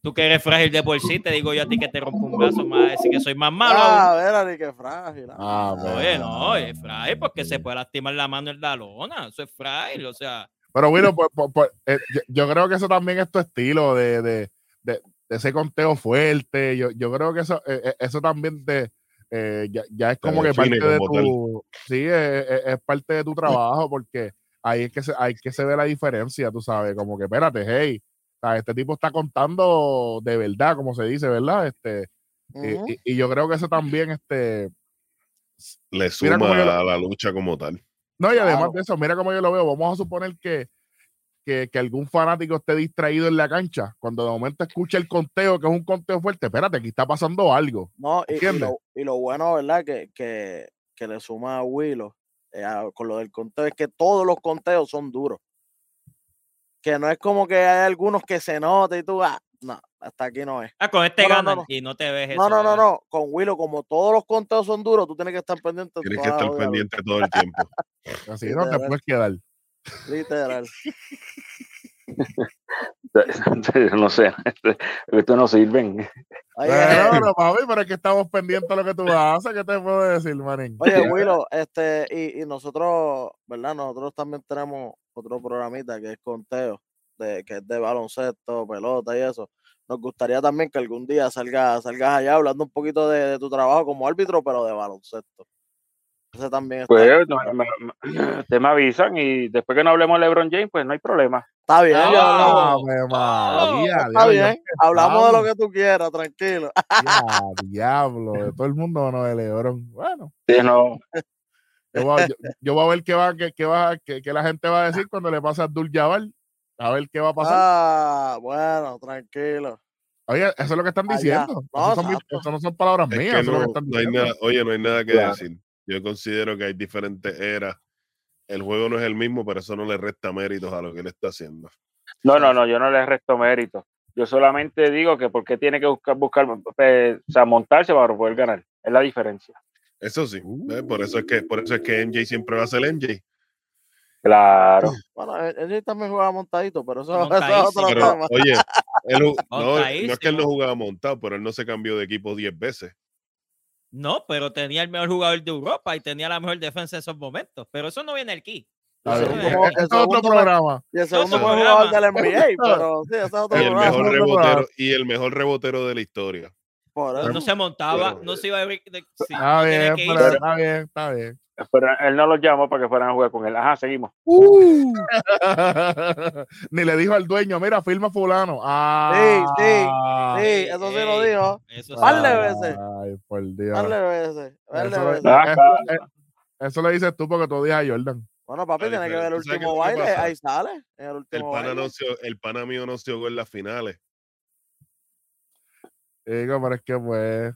Tú que eres frágil de por sí, te digo yo a ti que te rompo un brazo, a decir que soy más malo. Ah, ver, ni que frágil. Ah, ah. bueno. Oye, no, es frágil porque se puede lastimar la mano en la lona, eso es frágil, o sea, Pero bueno, pues, pues, pues, eh, yo, yo creo que eso también es tu estilo de, de, de, de ese conteo fuerte. Yo, yo creo que eso, eh, eh, eso también te, eh, ya, ya es como que parte de tu. Sí, es, es- es parte de tu trabajo porque ahí es que se, ahí es que se ve la diferencia, tú sabes, como que espérate, hey, este tipo está contando de verdad, como se dice, ¿verdad? Este, y- Ujú. y, y yo creo que eso también, este, Le suma a la lucha como tal. No, y además Claro. de eso, mira cómo yo lo veo. Vamos a suponer que, que, que algún fanático esté distraído en la cancha. Cuando de momento escucha el conteo, que es un conteo fuerte, espérate, aquí está pasando algo. No, y, lo, y lo bueno, ¿verdad? Que, que, que le suma a Willow eh, a- con lo del conteo es que todos los conteos son duros. Que no es como que hay algunos que se nota y tú, ah, no, hasta aquí no es. ah, con este No, no, ganan no, no. y no te ves No, eso, no, no, no. Con Willow, como todos los conteos son duros, tú tienes que estar pendiente. Tienes que estar pendiente todo el tiempo. Así no te puedes quedar. Literal. no sé, estos no sirven. Pero, papi, pero es que estamos pendientes de lo que tú haces. ¿Qué te puedo decir, manín? Oye, Willow, este, y, y nosotros, ¿verdad? Nosotros también tenemos otro programita que es conteo, de, que es de baloncesto, pelota y eso. Nos gustaría también que algún día salgas, salgas allá hablando un poquito de, de tu trabajo como árbitro, pero de baloncesto. Ese también está, Pues no, me, me- ustedes me avisan y después que no hablemos de LeBron James, pues no hay problema. está bien, María, Está diablo, bien, hablamos de lo que tú quieras, tranquilo. ya, diablo, de todo el mundo no de Lebrón. Bueno, Sí, no, yo voy, a, yo, yo voy a ver qué va, qué, qué va, qué, qué la gente va a decir cuando le pase a Abdul Jabbar. A ver qué va a pasar. Ah, bueno, tranquilo. Oye, eso es lo que están diciendo. No, eso, son no son palabras Es mías, que eso es lo no, que están no hay diciendo. nada, oye, no hay nada que Claro. decir. Yo considero que hay diferentes eras. El juego no es el mismo, pero eso no le resta méritos a lo que él está haciendo. no, no, no, yo no le resto mérito. Yo solamente digo que porque tiene que buscar, buscar eh, o sea, montarse para poder ganar. Es la diferencia. Eso sí, por eso es que por eso es que MJ siempre va a ser MJ. Claro. Bueno, él, él también juega montadito, pero eso, eso es otro Pero tema. oye, él no, no es que él no jugaba montado, pero él no se cambió de equipo 10 veces. No, pero tenía el mejor jugador de Europa y tenía la mejor defensa en esos momentos. Pero eso no viene aquí. Ver, no como viene aquí. es otro programa. Y el segundo mejor jugador del. NBA, pero sí, ese es otro Y el mejor programa. rebotero, y el mejor rebotero de la historia. Por No, eso. no se montaba, Pero- no se iba a sí, no tenía bien, pero está bien, está bien. Pero él no los llamó para que fueran a jugar con él. Ajá, seguimos. Ni le dijo al dueño, mira, firma fulano. Ah, sí, Sí, eso sí lo dijo. Eso sí. Par de veces. Ay, por Dios. Darle veces, Eso, veces. Ah, eso- eh, eso le dices tú porque tú odias a Jordan. Bueno, papi, tiene que ver el diferencia, ¿tú sabes último baile. Ahí sale. En el El último pana, baile. no se, el pana mío no se jugó en las finales. Digo, pero es que pues,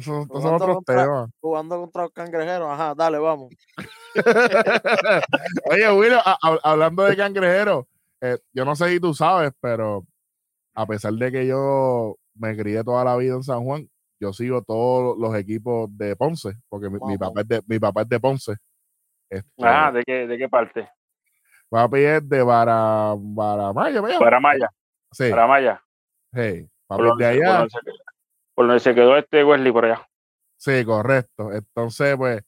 estos son otros contra- temas. Jugando contra los cangrejeros. Ajá, dale, vamos. Oye, Willow, a- a- hablando de cangrejeros, eh, yo no sé si tú sabes, pero a pesar de que yo me crié toda la vida en San Juan, yo sigo todos los equipos de Ponce, porque mi, mi papá, es de, mi papá es de Ponce. Este, Ajá, ¿de qué, de qué parte? Papi es de Bara, Baramaya, ¿me llama? Para Maya, Sí, para Maya. sí. Papi es de allá. Por donde se quedó este Wesley por allá. Sí, correcto. Entonces, pues,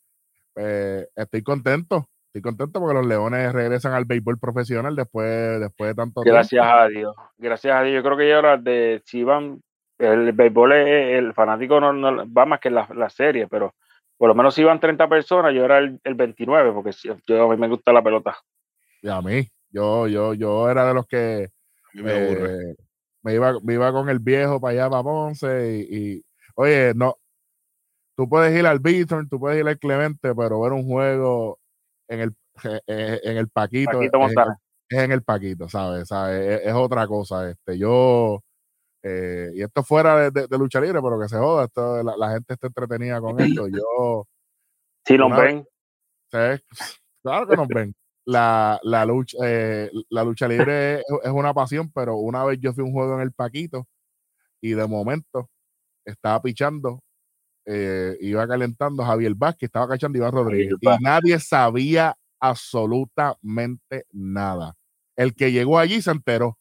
eh, estoy contento. Estoy contento porque los Leones regresan al béisbol profesional después, después de tanto Gracias tiempo. a Dios. Gracias a Dios. Yo creo que ya ahora de si van, el béisbol es- el fanático no, no va más que la, la serie, pero por lo menos si iban 30 personas, yo era el, el 29, porque si- yo, a mí me gusta la pelota. Y a mí, yo, yo, yo era de los que A mí me aburre. Me, iba, me iba con el viejo para allá, para Ponce, y, y, oye, no, tú puedes ir al Beaton, tú puedes ir al Clemente, pero ver un juego en el, eh, en el Paquito, Paquito es, en el, Montana. es en el Paquito, ¿sabes? ¿Sabes? Es, es otra cosa. Este, yo, eh, y esto fuera de, de- de lucha libre, pero que se joda, esto, la, la gente está entretenida con esto. Yo, Si nos ven, ¿sabes? Claro que nos ven. La, la, lucha, eh, la lucha libre es, es una pasión, pero una vez yo fui a un juego en el Paquito y de momento estaba pichando, eh, iba calentando Javier Vázquez, estaba cachando Iván Rodríguez y nadie sabía absolutamente nada. El que llegó allí se enteró.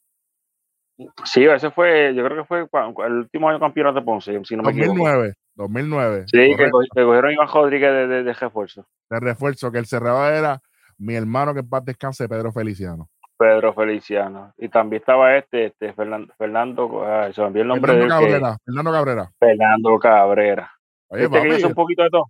sí, ese fue, yo creo que fue el último año campeonato de Ponce, si no me equivoco. 2009, 2009. Sí, que, correcto, cogi- que cogieron Iván Rodríguez de, de, de refuerzo. de refuerzo, que el cerrado era mi hermano que en paz descanse, Pedro Feliciano. Pedro Feliciano. Y también estaba este, este Fernando, Fernando ah, se me el nombre de Fernando él, que- Cabrera, Fernando Cabrera. Fernando Cabrera. Oye, Viste que yo papi, sé un poquito de todo.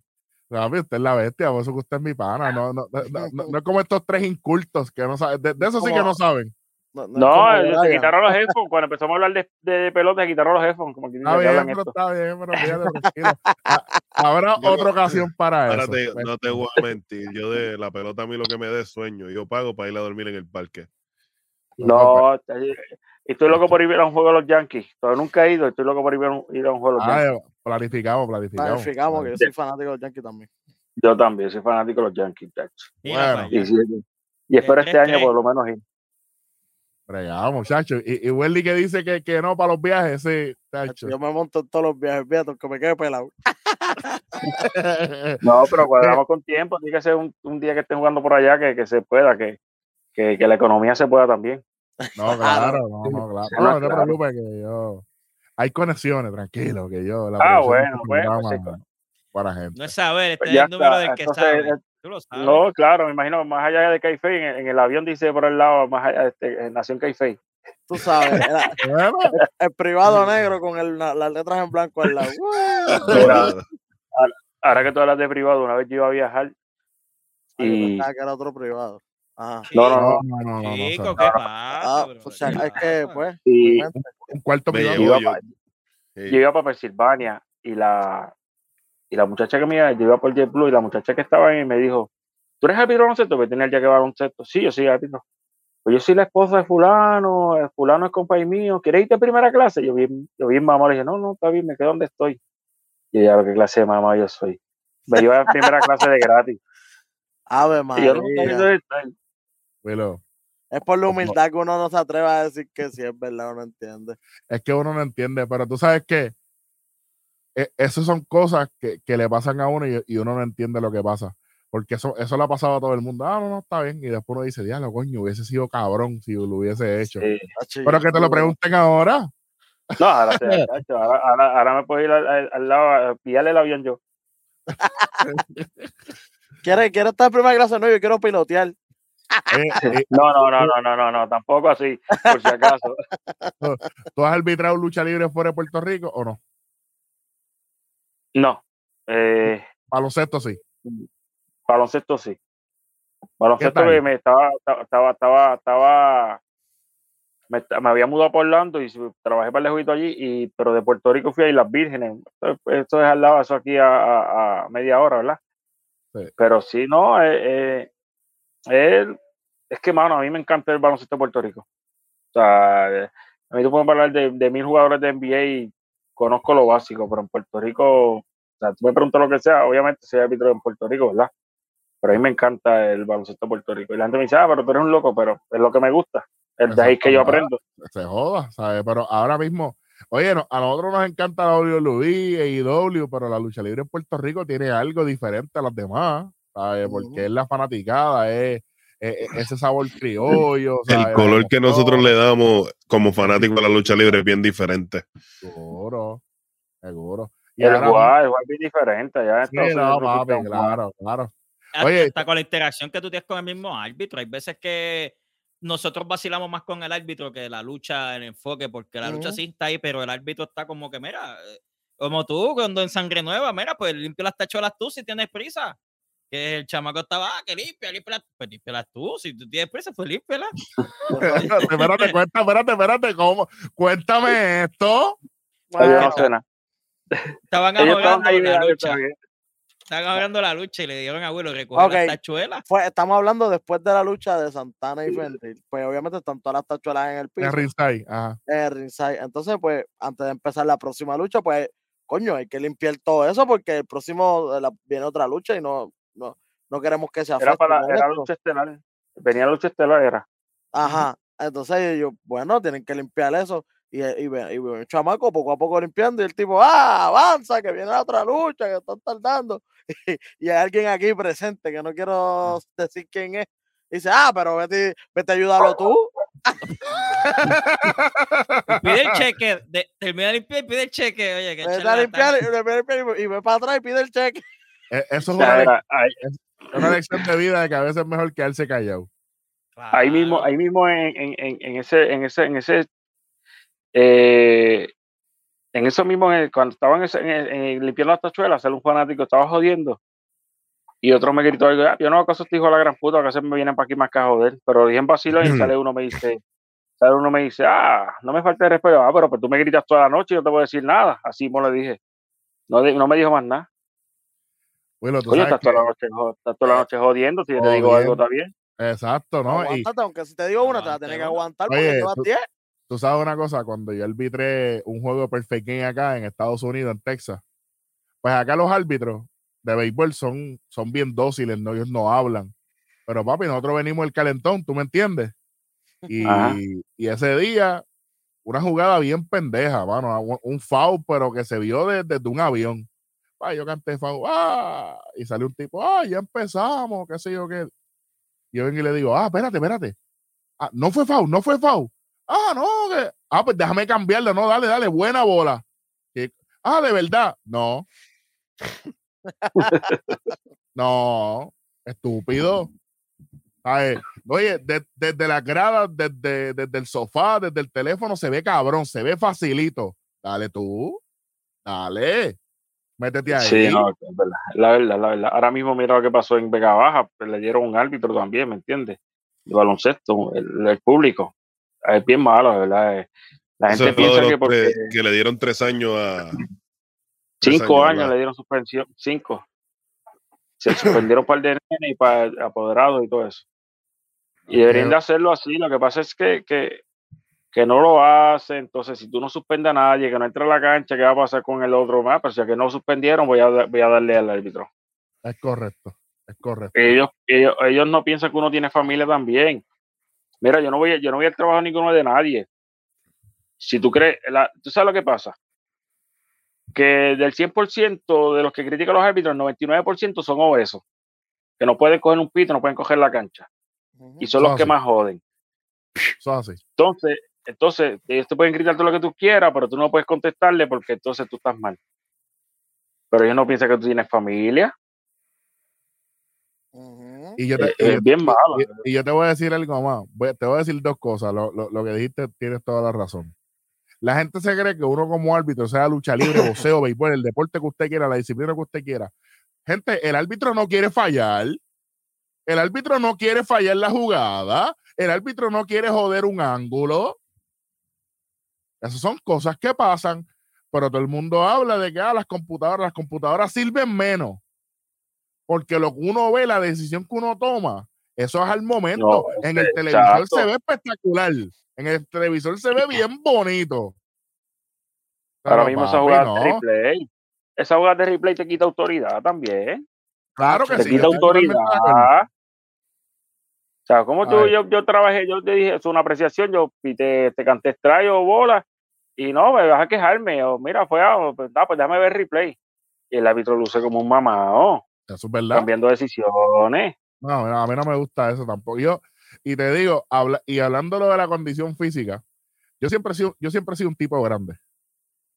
Papi, usted es la bestia, por eso que usted es mi pana. No, no, no, no, no- no es como estos tres incultos que no saben. De, de eso sí que no saben. No, se quitaron los headphones. Cuando empezamos a hablar de, de, de pelota, se quitaron los headphones. Como que, Está bien, hablan pero esto. está bien, pero fíjate, Habrá Yo- otra ocasión para eso. te- Pues, no te voy a mentir. Yo de la pelota a mí lo que me dé es sueño. Yo pago para ir a dormir en el parque. No, estoy loco por ir a un juego de los Yankees. Todavía nunca he ido. Estoy loco por ir a un, ir a un juego de los ah, Yankees. eh, planificamos, planificamos. Planificamos que yo soy fanático de los Yankees también. Yo también soy fanático de los Yankees. Bueno. Y, sí, y espero este año 3-3. por lo menos ir. Bregamos, muchachos. Y, y Welly que dice que, que no para los viajes, sí, tacho. Yo me monto en todos los viajes, fíjate, que me quede pelado. No, pero cuadramos con tiempo. Tiene que ser un, un día que estén jugando por allá que, que se pueda, que, que, que la economía se pueda también. No, claro, no, no, claro. No, No, no te preocupes que yo. Hay conexiones, tranquilo, que yo. La Ah, bueno, bueno, programa pues, para gente. No es saber, este Pues es ya el número está. del que Entonces, sabe. No, claro, me imagino, más allá de Caifey, en, el avión dice por el lado, más allá, este, eh, Nación Caifey. Tú sabes, el, privado negro con el, las letras en blanco al lado. ahora, que tú hablas de privado, una vez yo iba a viajar ah, y... era otro privado. Ah. Ajá. No, no, no. no, no, qué pasa. Ah, o sea, es que, pues. Un cuarto me llevo, yo, iba para Pensilvania y la, y la muchacha que me iba, yo iba por JetBlue y la muchacha que estaba ahí me dijo, ¿tú eres árbitro baloncesto? Porque tenía el día que va a baloncesto. Sí, yo soy árbitro. Pues yo soy la esposa de fulano, el fulano es compañero mío, ¿quieres irte a primera clase? Yo bien, yo bien mamá, le dije, no, no, está bien, me quedo donde estoy. Y ella, ¿qué clase de mamá yo soy? Me lleva a primera clase de gratis. Ave Y yo no María. Willow, Es por la humildad que uno no se atreve a decir que sí es verdad, uno entiende. es que uno no entiende, pero tú sabes que e- esas son cosas que, que le pasan a uno y, y uno no entiende lo que pasa. Porque eso, eso le ha pasado a todo el mundo. Ah, no, no, está bien. Y después uno dice, diablo, coño, hubiese sido cabrón si lo hubiese hecho. Sí. Pero que te lo pregunten ahora. No, ahora, te- ahora, ahora, ahora me puedo ir al, al- al lado a pillarle el avión yo. ¿Quieres, ¿Quieres estar en primera clase? No, yo quiero pilotear. Eh, eh, No, no, no, no, no, no, no, tampoco así, por si acaso. ¿Tú has arbitrado lucha libre fuera de Puerto Rico o no? No. Eh, Baloncesto sí. baloncesto sí. Baloncesto que me estaba, estaba, estaba, estaba, me, me había mudado por Orlando y trabajé para el juguito allí, y, pero de Puerto Rico fui a Islas Vírgenes. Esto, es al lado, eso aquí a, a- a media hora, ¿verdad? Sí. Pero sí, no, eh, eh, él- es que, mano, a mí me encanta el baloncesto de Puerto Rico. O sea, a mí tú puedes hablar de, de mil jugadores de NBA y conozco lo básico, pero en Puerto Rico, o sea, tú me preguntas lo que sea, obviamente soy árbitro en Puerto Rico, ¿verdad? Pero a mí me encanta el baloncesto de Puerto Rico. Y la gente me dice, ah, pero tú eres un loco, pero es lo que me gusta. Es de ahí que yo aprendo. Se joda, ¿sabes? Pero ahora mismo, oye, no- a nosotros nos encanta la WWE, AEW, pero la lucha libre en Puerto Rico tiene algo diferente a las demás, ¿sabes? Porque es la fanaticada, es, ese sabor criollo. El color que nosotros le damos como fanáticos de la lucha libre es bien diferente. Seguro, seguro. Y El guay, el guay es bien diferente. Ya Sí, no, papi, claro, claro. Hasta- Oye, hasta con la interacción que tú tienes con el mismo árbitro. Hay veces que nosotros vacilamos más con el árbitro que la lucha, el enfoque, porque la lucha sí está ahí, pero el árbitro está como que, mira, eh, como tú, cuando en sangre nueva, mira, pues limpia las tachuelas tú si tienes prisa. Que el chamaco estaba, ah, que limpia, limpia, pues límpialas tú. Si tú tienes prisa, pues límpiala. espérate, espérate, espérate, espérate, ¿cómo? Cuéntame esto. Yo no nada. Estaban ahogando ahí, la lucha. Estaban ahogando la lucha y le dieron a Willow recoger Ok. las tachuelas. fue- estamos hablando después de la lucha de Santana y Fenrir. Pues obviamente están todas las tachuelas en el piso. En ringside, ajá. en el ringside. Entonces, pues, antes de empezar la próxima lucha, pues, coño, hay que limpiar todo eso porque el próximo eh, la- viene otra lucha y no, no, no queremos que se afecte. Era para era esto. lucha estelar. Venía lucha estelar, era. Ajá. Entonces yo, bueno, tienen que limpiar eso. Y, y, ve- y ve el chamaco poco a poco limpiando y el tipo, ah, avanza, que viene la otra lucha, que están tardando. Y, hay alguien aquí presente, que no quiero decir quién es. Dice, ah, pero vete, vete a ayudarlo tú. Pide el cheque, de, termina de limpiar y pide el cheque. Oye, que Vete a limpiar y, y- y ve para atrás y pide el cheque. E- Eso es una, sea, lec- era- ahí, una lección de vida de que a veces es mejor quedarse callado. ahí mismo, ahí mismo en, en, en, en ese, en ese, en ese, eh, en eso mismo, en el- cuando estaban en, ese- en el- en el limpiando las tachuelas, sale un fanático, estaba jodiendo. Y otro me gritó, algo, "Ah, yo no hago caso a este hijo de la gran puta, que se me vienen para aquí más que a joder. Pero dije en vacilo y sale uno me dice, sale uno me dice, ah, no me falta de respeto, ah, pero pues tú me gritas toda la noche y no te voy a decir nada. Así mismo le dije. No, no me dijo más nada. Willow, tú Oye, estás toda, la noche, estás toda la noche jodiendo, si yo te digo algo, está bien. Exacto, ¿no? Y Aguántate, aunque si te digo una, te vas a tener que aguantar porque llevas tú- 10. Tú sabes una cosa, cuando yo arbitré un juego de Perfect Game acá en Estados Unidos, en Texas, pues acá los árbitros de béisbol son, son bien dóciles, ¿no? ellos no hablan. Pero papi, nosotros venimos el calentón, ¿tú me entiendes? Y, y ese día, una jugada bien pendeja, mano, un, foul, pero que se vio de- desde un avión. Ah, yo canté foul, ah, y salió un tipo, ah, ya empezamos, qué sé yo qué. Yo vengo y le digo, ah, espérate, espérate. Ah, no fue foul, no fue foul. Ah, no, que. Ah, pues déjame cambiarlo. No, dale, dale, buena bola. Ah, de verdad. No. no, estúpido. Ay, Oye, de- desde las gradas, desde, desde el sofá, desde el teléfono, se ve cabrón, se ve facilito. Dale tú, dale, métete ahí. Sí, no, es verdad, la verdad, la verdad. Ahora mismo mira lo que pasó en Vega Baja, pues le dieron un árbitro también, ¿me entiendes? De baloncesto, el, el público. Es bien malo, de verdad. eh. La gente piensa que porque que le dieron tres años a. tres cinco años, le dieron suspensión, cinco. Se suspendieron para el DNN y para el apoderado y todo eso. Y deberían de hacerlo así. Lo que pasa es que, que, que no lo hacen. Entonces, si tú no suspendes a nadie, que no entra a la cancha, ¿qué va a pasar con el otro más? Pero si a que no suspendieron, voy a, voy a darle al árbitro. Es correcto, es correcto. ellos, ellos, ellos no piensan que uno tiene familia también. Mira, yo no voy, a- yo no voy al trabajo ninguno de nadie. Si tú crees, la- tú sabes lo que pasa. Que del 100% de los que critican a los árbitros, el 99% son obesos. Que no pueden coger un pito, no pueden coger la cancha. Y son los que más joden. Así. Entonces, entonces, ellos te pueden gritar todo lo que tú quieras, pero tú no puedes contestarle porque entonces tú estás mal. Pero ellos no piensan que tú tienes familia. Y yo te, Eh, y yo- es bien malo. y- y yo te voy a decir algo más. Voy- te voy a decir dos cosas. Lo, lo- lo que dijiste tienes toda la razón. La gente se cree que uno como árbitro, sea lucha libre, boxeo, béisbol, el deporte que usted quiera, la disciplina que usted quiera. Gente, el árbitro no quiere fallar. El árbitro no quiere fallar la jugada. El árbitro no quiere joder un ángulo. Esas son cosas que pasan, pero todo el mundo habla de que ah, las computadoras, las computadoras sirven menos. Porque lo que uno ve, la decisión que uno toma, eso es al momento. No, en el exacto. televisor se ve espectacular. En el televisor se ve bien bonito. Ahora mismo esa papi, jugada no. de replay. Esa jugada de replay te quita autoridad también. Claro que te sí. quita yo estoy autoridad. O sea, como tú, yo, yo trabajé, yo te dije, es una apreciación, yo te, te canté strike o bola, y no, me vas a quejarme, o mira, fue, ah, pues, ah, pues déjame ver replay. Y el árbitro luce como un mamado, Eso es verdad. cambiando decisiones. No, a mí no me gusta eso tampoco. Yo, y te digo, habla, y hablando de la condición física, yo siempre he sido, yo siempre he sido un tipo grande.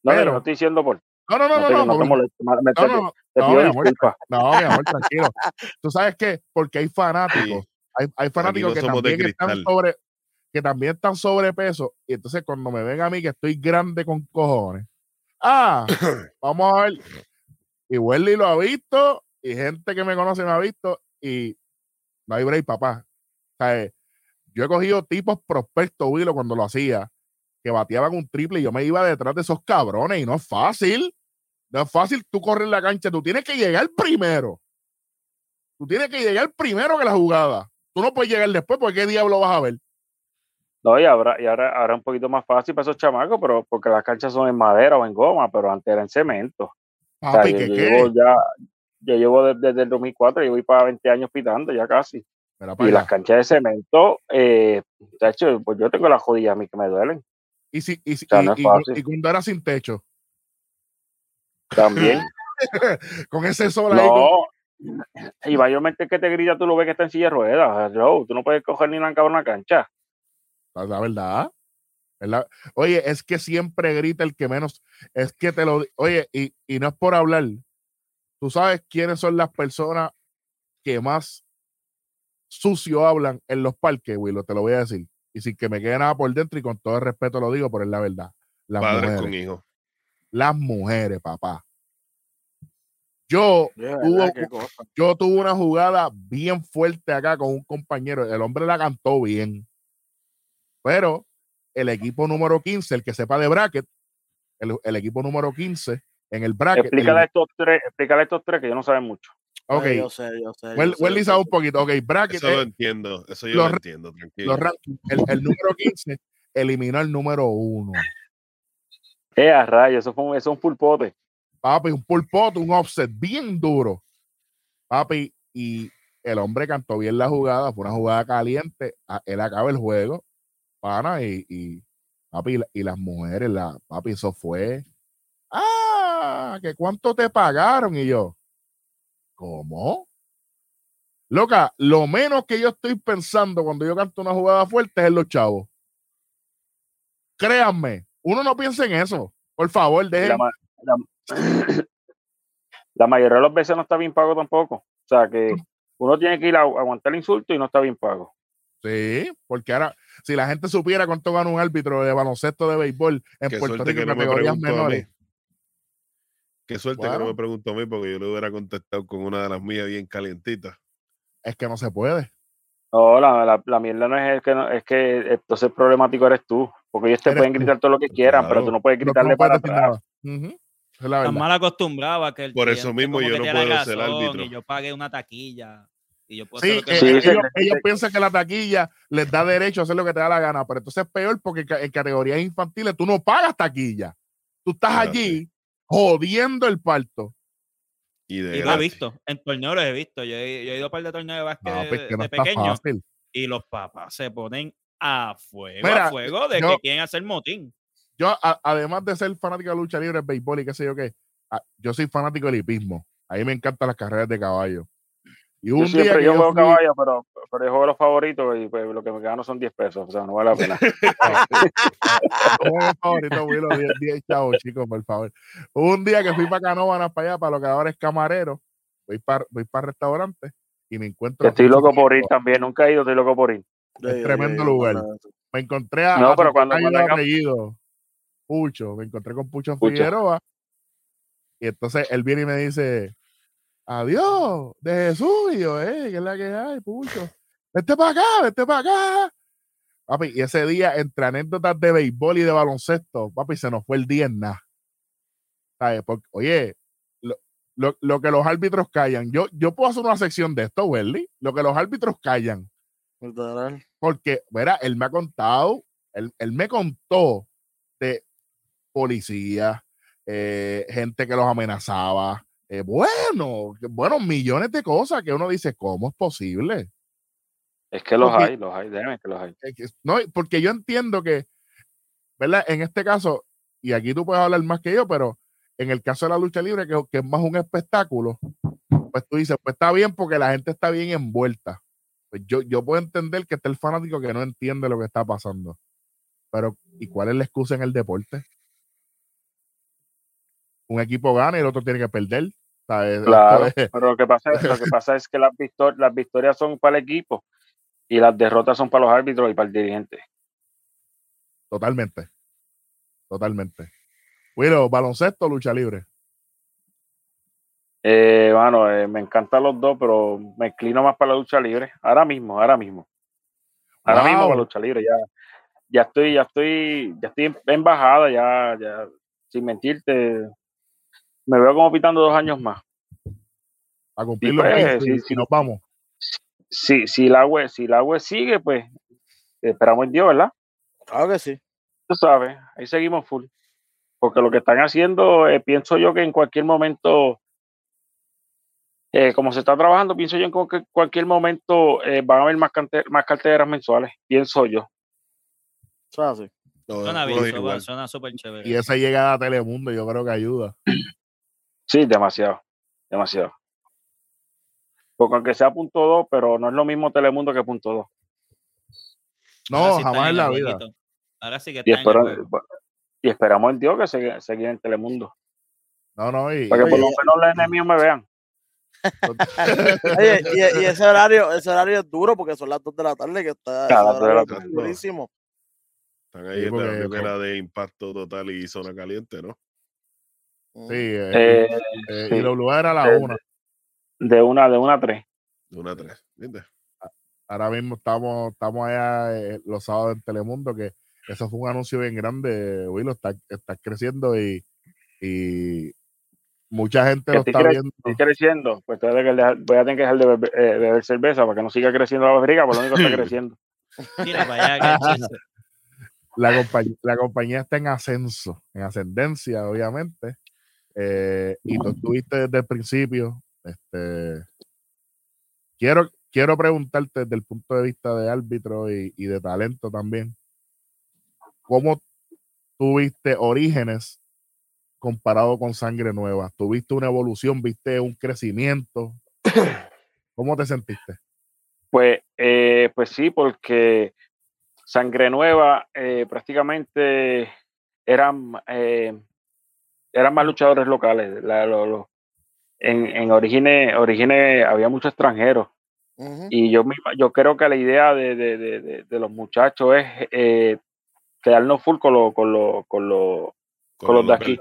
No, Pero- no estoy diciendo por. No, no, no, No, no, no, no te no, no, te mi amor, disculpas. no, mi amor, tranquilo. ¿Tú sabes qué? Porque hay fanáticos, hay, hay fanáticos que también están sobre, que también están sobrepeso, y entonces cuando me ven a mí que estoy grande con cojones, ah, vamos a ver, y Welly lo ha visto, y gente que me conoce me ha visto, y no hay break, papá. O sea, yo he cogido tipos prospectos, Willo, cuando lo hacía, que bateaban un triple y yo me iba detrás de esos cabrones, y no es fácil. No es fácil tú correr la cancha, tú tienes que llegar primero. Tú tienes que llegar primero que la jugada. Tú no puedes llegar después porque qué diablo vas a ver. No, y ahora, y ahora, ahora un poquito más fácil para esos chamacos, pero porque las canchas son en madera o en goma, pero antes era en cemento. O sea, Papi, ¿qué yo qué? llevo ya, yo llevo desde, desde el 2004, yo voy para 20 años pitando ya casi. Y las canchas de cemento, eh, de hecho, pues yo tengo las jodillas a mí que me duelen Y, si, y, si- o sea, y- no y cuando era sin techo, también. con ese sol ahí. con- y mayormente el que te grita, tú lo ves que está en silla de ruedas. Tú no puedes coger ni una cabrona cancha. La, verdad. la- Oye, es que siempre grita el que menos. Es que te lo. Oye, y, y no es por hablar. Tú sabes quiénes son las personas que más sucio hablan en los parques, Willow, te lo voy a decir. Y sin que me quede nada por dentro y con todo el respeto lo digo, pero es la verdad. Las Padres mujeres. con hijos. Las mujeres, papá. Yo cosa. yo tuve una jugada bien fuerte acá con un compañero. El hombre la cantó bien. Pero el equipo número 15, el que sepa de bracket, el, el equipo número 15 en el bracket. el- Explícale a estos tres, explícale estos tres que yo no saben mucho. ok, Eh, Yo sé, yo sé. yo Wel- sé, Welly yo sé. un poquito. Ok, bracket, Eso lo entiendo. Eso yo lo entiendo, tranquilo. los rankings. El, el número 15 eliminó al número 1. Eh, a rayos, eso fue un, eso es un pulpote. Papi, un pulpote, un offset bien duro. Papi, y el hombre cantó bien la jugada, fue una jugada caliente. a- Él acaba el juego, pana, y, y papi, y las mujeres, la, papi, eso fue. Ah, que cuánto te pagaron. Y yo, ¿cómo? Loca, lo menos que yo estoy pensando cuando yo canto una jugada fuerte es en los chavos. Créanme, uno no piensa en eso. Por favor, La, ma- la- la mayoría de las veces no está bien pago tampoco. O sea que uno tiene que ir a, a aguantar el insulto y no está bien pago. Sí, porque ahora, si la gente supiera cuánto gana un árbitro de baloncesto de béisbol en Qué Puerto Rico en no me categorías menores, Qué suerte que no me preguntó a mí porque yo le hubiera contestado con una de las mías bien calientitas. es que no se puede. No, la, la, la mierda no es que no, es que entonces el problemático eres tú. Porque ellos te Eres pueden tú. gritar todo lo que quieran, pero tú no puedes no gritarle puedes para atrás. es la Están mal acostumbrados a que el Por eso mismo yo no puedo ser árbitro. Y yo pagué una taquilla. Y yo puedo Sí, hacer lo que eh, Sí, sí, ellos, sí. ellos piensan que la taquilla les da derecho a hacer lo que te da la gana, pero entonces es peor porque en categorías infantiles tú no pagas taquilla. Tú estás Claro, allí jodiendo el parto. Y de Y lo he visto, en torneos los he visto. Yo he, yo he ido a un par de torneos de básquet No, pues no de pequeño fácil. y los papás se ponen a fuego, Mira, a fuego de yo- que quieren hacer motín. Yo, a- además de ser fanático de lucha libre, béisbol y qué sé yo qué, a- yo soy fanático del hipismo. A mí me encantan las carreras de caballo. Y un día siempre que yo yo juego fui- caballo, pero, pero yo juego los favoritos y pues, lo que me gano son 10 pesos. O sea, no vale la pena. Juego favorito, Willow, 10, 10 chavos, chicos, por favor. Hubo un día que fui para Canóvanas, para allá, para lo que ahora es camarero. Voy para voy para restaurante y me encuentro. estoy loco por ir también. Nunca he ido, estoy loco por ir. Es Sí, tremendo sí, lugar. Me encontré a. No, a pero cuando- apellido, Pucho. Me encontré con Pucho Pucho. Figueroa. Y entonces él viene y me dice: Adiós, de Jesús. Y yo, eh, ¿qué es la que hay, Pucho? Vete para acá, vete para acá. Papi, y ese día, entre anécdotas de béisbol y de baloncesto, papi, se nos fue el día en nada. ¿Sabes? Porque, oye, lo, lo- lo que los árbitros callan, yo, yo puedo hacer una sección de esto, Welly, lo que los árbitros callan, porque, verá, él me ha contado, él, él me contó de policías, eh, gente que los amenazaba, eh, bueno, bueno, millones de cosas que uno dice, ¿cómo es posible? Es que los Porque- hay, los hay, déjame que los hay. No, porque yo entiendo que, ¿verdad? En este caso, y aquí tú puedes hablar más que yo, pero en el caso de la lucha libre, que, que es más un espectáculo, pues tú dices, pues está bien porque la gente está bien envuelta. Pues yo, yo puedo entender que está el fanático que no entiende lo que está pasando. Pero, ¿y cuál es la excusa en el deporte? Un equipo gana y el otro tiene que perder. Claro, es- pero lo que pasa es, lo que pasa es que las, victor- las victorias son para el equipo y las derrotas son para los árbitros y para el dirigente. Totalmente. Totalmente. Bueno, baloncesto, lucha libre. Eh, bueno, eh, me encantan los dos, pero me inclino más para la lucha libre. Ahora mismo, ahora mismo. Ahora mismo para la lucha libre. Ya, ya estoy, ya estoy, ya estoy en bajada, ya, ya, sin mentirte. Me veo como pitando dos años más. A cumplir los pues, 20 sí, y sí. nos vamos. Si, si la web, si la web sigue, pues esperamos en Dios, ¿verdad? Claro que sí. Tú sabes, ahí seguimos full. Porque lo que están haciendo, eh, pienso yo que en cualquier momento, eh, como se está trabajando, pienso yo en que en cualquier momento eh, van a haber más, cante- más carteras mensuales, pienso yo. Suena bien, suena súper chévere. Y esa llegada a Telemundo, yo creo que ayuda. Sí, demasiado, demasiado. Porque aunque sea punto dos, pero no es lo mismo Telemundo que punto dos. No, sí jamás en la vida. Ahora sí que Y, está espero- juego. y esperamos en Dios que se, se quede en Telemundo. No, no, y, Para que por lo menos los enemigos me vean. Oye, y, y ese horario, ese horario es duro porque son las 2 de la tarde que está es durísimo. Están ahí Sí, en la porque- primera de impacto total y zona caliente, ¿no? Sí, eh, Eh, eh, sí. era la Eh, una. de una, de una a tres. De una a tres. ¿Viste? Ahora mismo estamos, estamos allá eh, los sábados en Telemundo, que eso fue un anuncio bien grande, Willow, está, está creciendo y, y mucha gente lo está cre- viendo. Estoy creciendo, pues tengo que dejar- voy a tener que dejar de beber, eh, beber cerveza para que no siga creciendo la barriga, por lo único que está creciendo. Chiste. La compañía, la compañía está en ascenso, en ascendencia, obviamente. Eh, y tú estuviste desde el principio. Este, quiero, quiero preguntarte desde el punto de vista de árbitro y, y de talento también. ¿Cómo tuviste orígenes comparado con sangre nueva? ¿Tuviste una evolución? ¿Viste un crecimiento? ¿Cómo te sentiste? Pues, eh, pues sí, porque Sangre Nueva eh, prácticamente eran, eran más luchadores locales. La- lo- lo- en en Origine, Origine había muchos extranjeros. Y yo, yo creo que la idea de, de- de- de- de los muchachos es eh, quedarnos full con, lo- con, lo- con, lo- con los de aquí,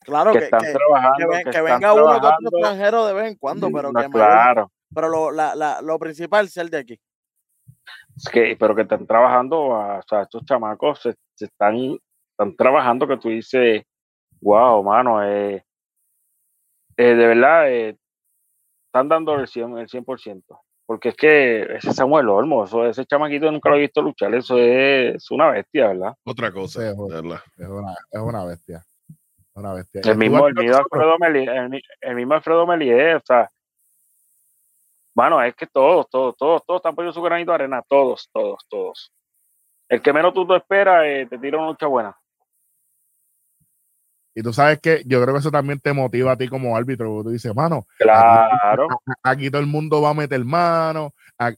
Claro que que, están que- trabajando. que ven- que que están venga uno que otro extranjero de vez en cuando, pero No, que mayor- claro. pero lo, la, la, lo principal es el de aquí. Es que, pero que están trabajando, a- o sea, estos chamacos se, se están, están trabajando que tú dices, wow, mano, eh, eh, de verdad, eh, están dando el 100%, el 100%. Porque es que ese Samuel Olmo, eso, ese chamaquito nunca lo he visto luchar, eso es, es una bestia, ¿verdad? Otra cosa, Sí, joder. verdad. Es una, es una bestia. Una bestia. El mismo, el mismo. Alfredo Melier, el, mi- el mismo Alfredo Melier, o sea, bueno, es que todos, todos, todos, todos están poniendo su granito de arena, todos, todos, todos. El que menos tú te esperas, eh, te tira una lucha buena. Y tú sabes que yo creo que eso también te motiva a ti como árbitro. Tú dices, mano, Claro. aquí todo el mundo va a meter mano.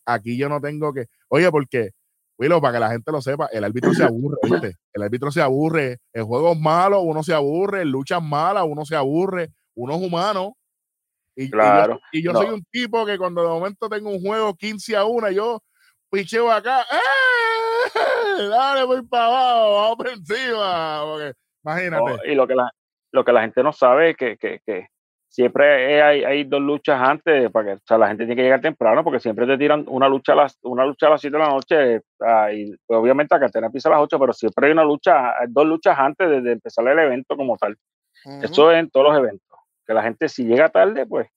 Aquí yo no tengo que. Oye, porque, Willow, para que la gente lo sepa, el árbitro se aburre, ¿viste? El árbitro se aburre. En juegos malos, uno se aburre. En luchas malas, uno se aburre. Uno es humano. Y, y yo- Claro. y yo, No. soy un tipo que cuando de momento tengo un juego 15 a 1, yo picheo acá. ¡eh! Dale, voy para abajo, vamos por encima. Porque, imagínate. No, y lo que la, lo que la gente no sabe es que, que, que siempre hay, hay dos luchas antes, para que, o sea, la gente tiene que llegar temprano porque siempre te tiran una lucha a las, una lucha a las 7 de la noche ah, y obviamente la cartera empieza a las 8, pero siempre hay una lucha, hay dos luchas antes de, de empezar el evento como tal. Ujú. Eso es en todos los eventos. Que la gente si llega tarde, pues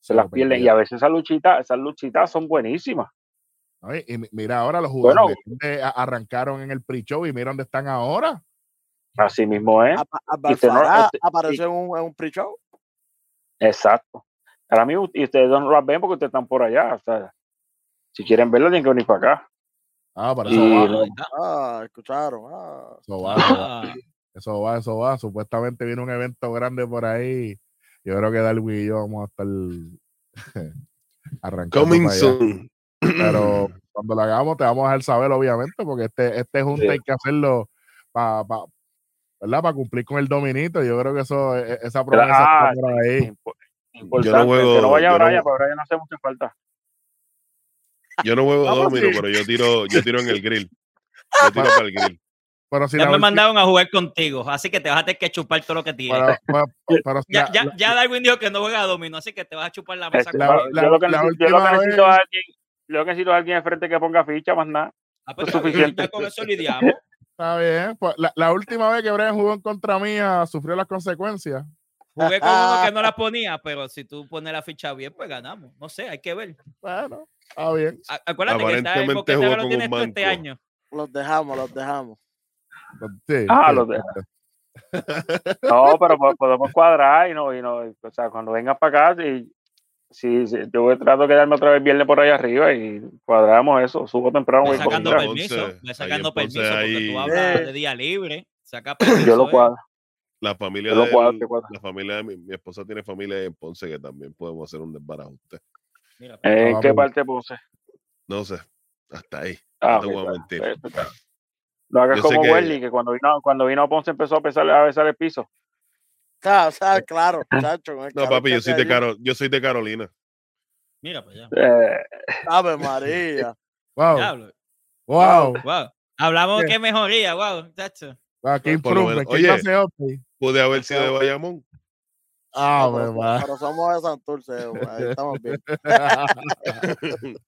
se las pierde. Y a veces esas luchitas, esas luchitas son buenísimas. Ay, y mi- mira, ahora los Bueno. jugadores a- arrancaron en el pre-show y mira dónde están ahora. Así mismo es. Apa- y usted no- este- apareció en un, en un pre-show. Exacto. Ahora mismo, y ustedes no las ven porque ustedes están por allá. O sea, si quieren verlo, tienen que venir para acá. Ah, para Y eso va, Ah, escucharon. Ah. eso va, eso va, Ah, eso va, eso va. Supuestamente viene un evento grande por ahí Yo creo que Darwin y yo vamos a estar arrancando. Coming para allá. soon. Pero cuando lo hagamos, te vamos a dejar saber, obviamente, porque este, este junta Sí. hay que hacerlo para ¿verdad? Para cumplir con el dominito. Yo creo que eso, e- esa promesa Ah, está por ahí. Impo- Importante. juego- que no vaya yo no- Brian, pero Brian no hace mucha falta. Yo no juego domino, sí. pero yo tiro, yo tiro en el grill. Yo tiro para el grill. Pero si Ya me mandaron a jugar contigo, así que te vas a tener que chupar todo lo que tienes. pero- pero- pero ya, la- ya, la- ya Darwin dijo que no juega a domino, así que te vas a chupar la mesa. Este, la- la- yo, lo que la necesito, yo lo que necesito vez- es alguien, yo lo que necesito alguien de frente que ponga ficha, más nada. Ah, pues es suficiente. ya con eso lidiamos. Está bien. Pues la, la última vez que Brian jugó en contra mía sufrió las consecuencias. Jugué con uno que no la ponía, pero si tú pones la ficha bien, pues ganamos. No sé, hay que ver. Bueno, está bien. A- Acuérdate que está boquete jugó lo con tienes tú este año. Los dejamos, los dejamos. Sí, Ah, sí. los de- No, pero po- podemos cuadrar y no, y no, o sea, cuando vengas para acá, si, si, si- yo trato de quedarme otra vez viernes por ahí arriba y cuadramos eso, subo temprano. Voy sacando Ponce, permiso, ve en sacando Ponce permiso, porque tú hablas Eh. de día libre. Saca permiso. Yo lo eh. cuadro. La familia lo de cuadro, él- te cuadro. la familia de mi, mi esposa tiene familia en Ponce que también podemos hacer un desbarajuste. Mira, ¿En qué pues. parte Ponce? No sé, hasta ahí. Ah, no te voy a mentir. Pues, No hagas Yo como que- Welly, que cuando vino, cuando vino a Ponce empezó a besar, a besar el piso. Ah, o sea, claro, chacho. con el No, papi, yo soy de. Caro, yo soy de Carolina. mira para allá. Eh, Ave María. Wow, Diablo. wow, Wow. Hablamos ¿Qué? que mejoría, wow, chacho. wow, qué improvement, qué Oye. Pude haber sido de Bayamón. Ah, pero, pero somos de Santurce, ahí estamos bien.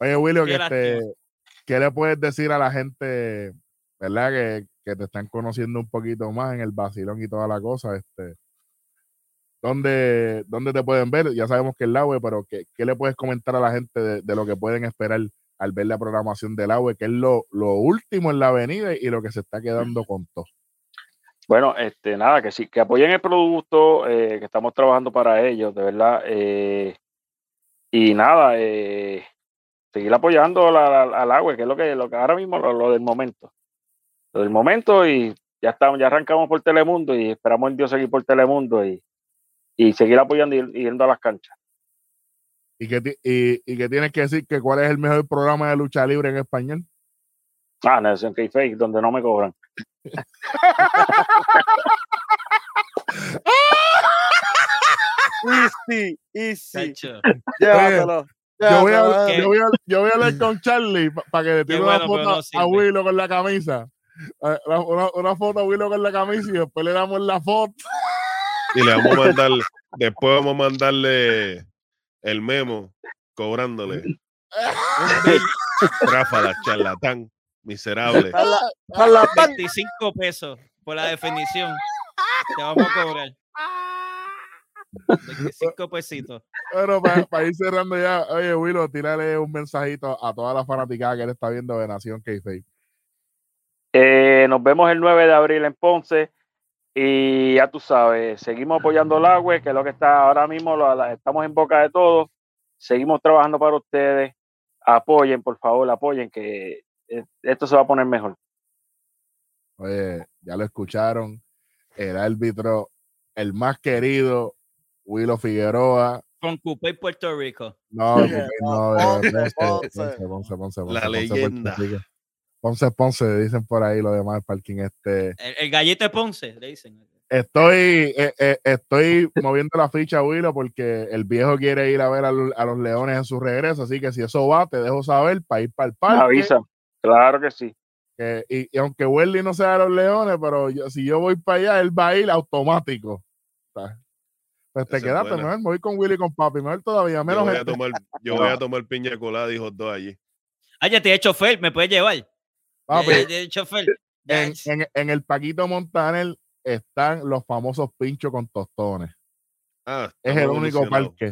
Oye, William, Qué que este, ¿qué le puedes decir a la gente, verdad, que, que te están conociendo un poquito más en el vacilón y toda la cosa? Este, ¿dónde, dónde te pueden ver? Ya sabemos que es la web, pero ¿qué, qué le puedes comentar a la gente de, de lo que pueden esperar al ver la programación del agua, que es lo, lo último en la avenida y lo que se está quedando con todo? Bueno, este, nada, que sí, que apoyen el producto, eh, que estamos trabajando para ellos, de verdad. eh, y nada, eh, seguir apoyando la- al agua, que es lo que, lo que ahora mismo, lo, lo del momento. Del momento y ya estamos, ya arrancamos por Telemundo y esperamos en Dios seguir por Telemundo y, y seguir apoyando y yendo a las canchas. ¿Y que, y, y que tienes que decir que cuál es el mejor programa de lucha libre en español? Ah, Nelson K. Fake, donde no me cobran. Easy, easy. Llévatelo. Yo voy, a, yo, voy a, yo voy a hablar con Charlie para que le tire una bueno, pero foto no a. Willow con la camisa. Eh, Una, una foto a Willow con la camisa y después le damos la foto. Y le vamos a mandar, después vamos a mandarle el memo cobrándole. Ráfala, charlatán, miserable. Jala- Charlatán. 25 pesos por la definición. Te vamos a cobrar. 25 pesitos. Bueno, para ir cerrando ya, oye, Willow, tírale un mensajito a toda la fanaticada que él está viendo de Nación k Eh, nos vemos el 9 de abril en Ponce. Y ya tú sabes, seguimos apoyando el agua, que es lo que está ahora mismo, lo- la- estamos en boca de todos. Seguimos trabajando para ustedes. Apoyen, por favor, apoyen, que eh, esto se va a poner mejor. Oye, ya lo escucharon. El árbitro, el más querido, Willow Figueroa. Con Coupé Puerto Rico. No, Coupé, no, Ponce, La Puerto leyenda. Rico. Ponce, Ponce, dicen por ahí los demás del parking. Este, El, de Ponce, le dicen. estoy, eh, eh, estoy moviendo la ficha, Willow, porque el viejo quiere ir a ver a, lo- a los leones en su regreso. Así que si eso va, te dejo saber para ir para el Me parque. avisa. Claro que sí. y, y aunque Welly no sea de los leones, pero yo- si yo voy para allá, él va a ir automático. ¿sabes? Pues te quedaste, mejor me voy con Willy y con papi, mejor todavía, Yo menos voy, a gente. tomar, yo voy a tomar piña colada y hot dog allí. Ah, ya te he chofer, ¿me puedes llevar? Chofer. Ya- en, en- en el Paquito Montaner están los famosos pinchos con tostones. Ah, Es el único parque.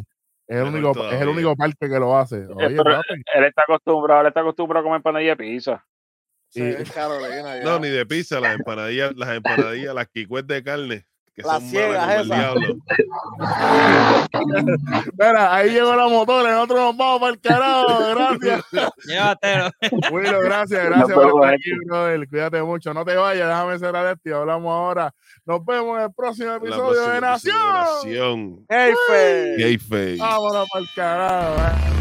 Es el, único, es el único parque que lo hace. Oye, pero- papi, Él está acostumbrado, él está acostumbrado a comer panadilla de pizza. Sí, Y-. No, ni de pizza, las empanadillas, las empanadillas, las quicues de carne. Que Las son ciegas malas como el esas. diablo. Mira, ahí llegó la motora, nosotros nos vamos para el carajo. Gracias. Llévatelo. Willo, gracias, gracias por estar aquí, brother. Cuídate mucho. No te vayas, déjame cerrar esto y hablamos ahora. Nos vemos en el próximo La episodio de próxima episodio de Nación. Nación. Hey, fe. Gay face. Vámonos para el carajo. eh.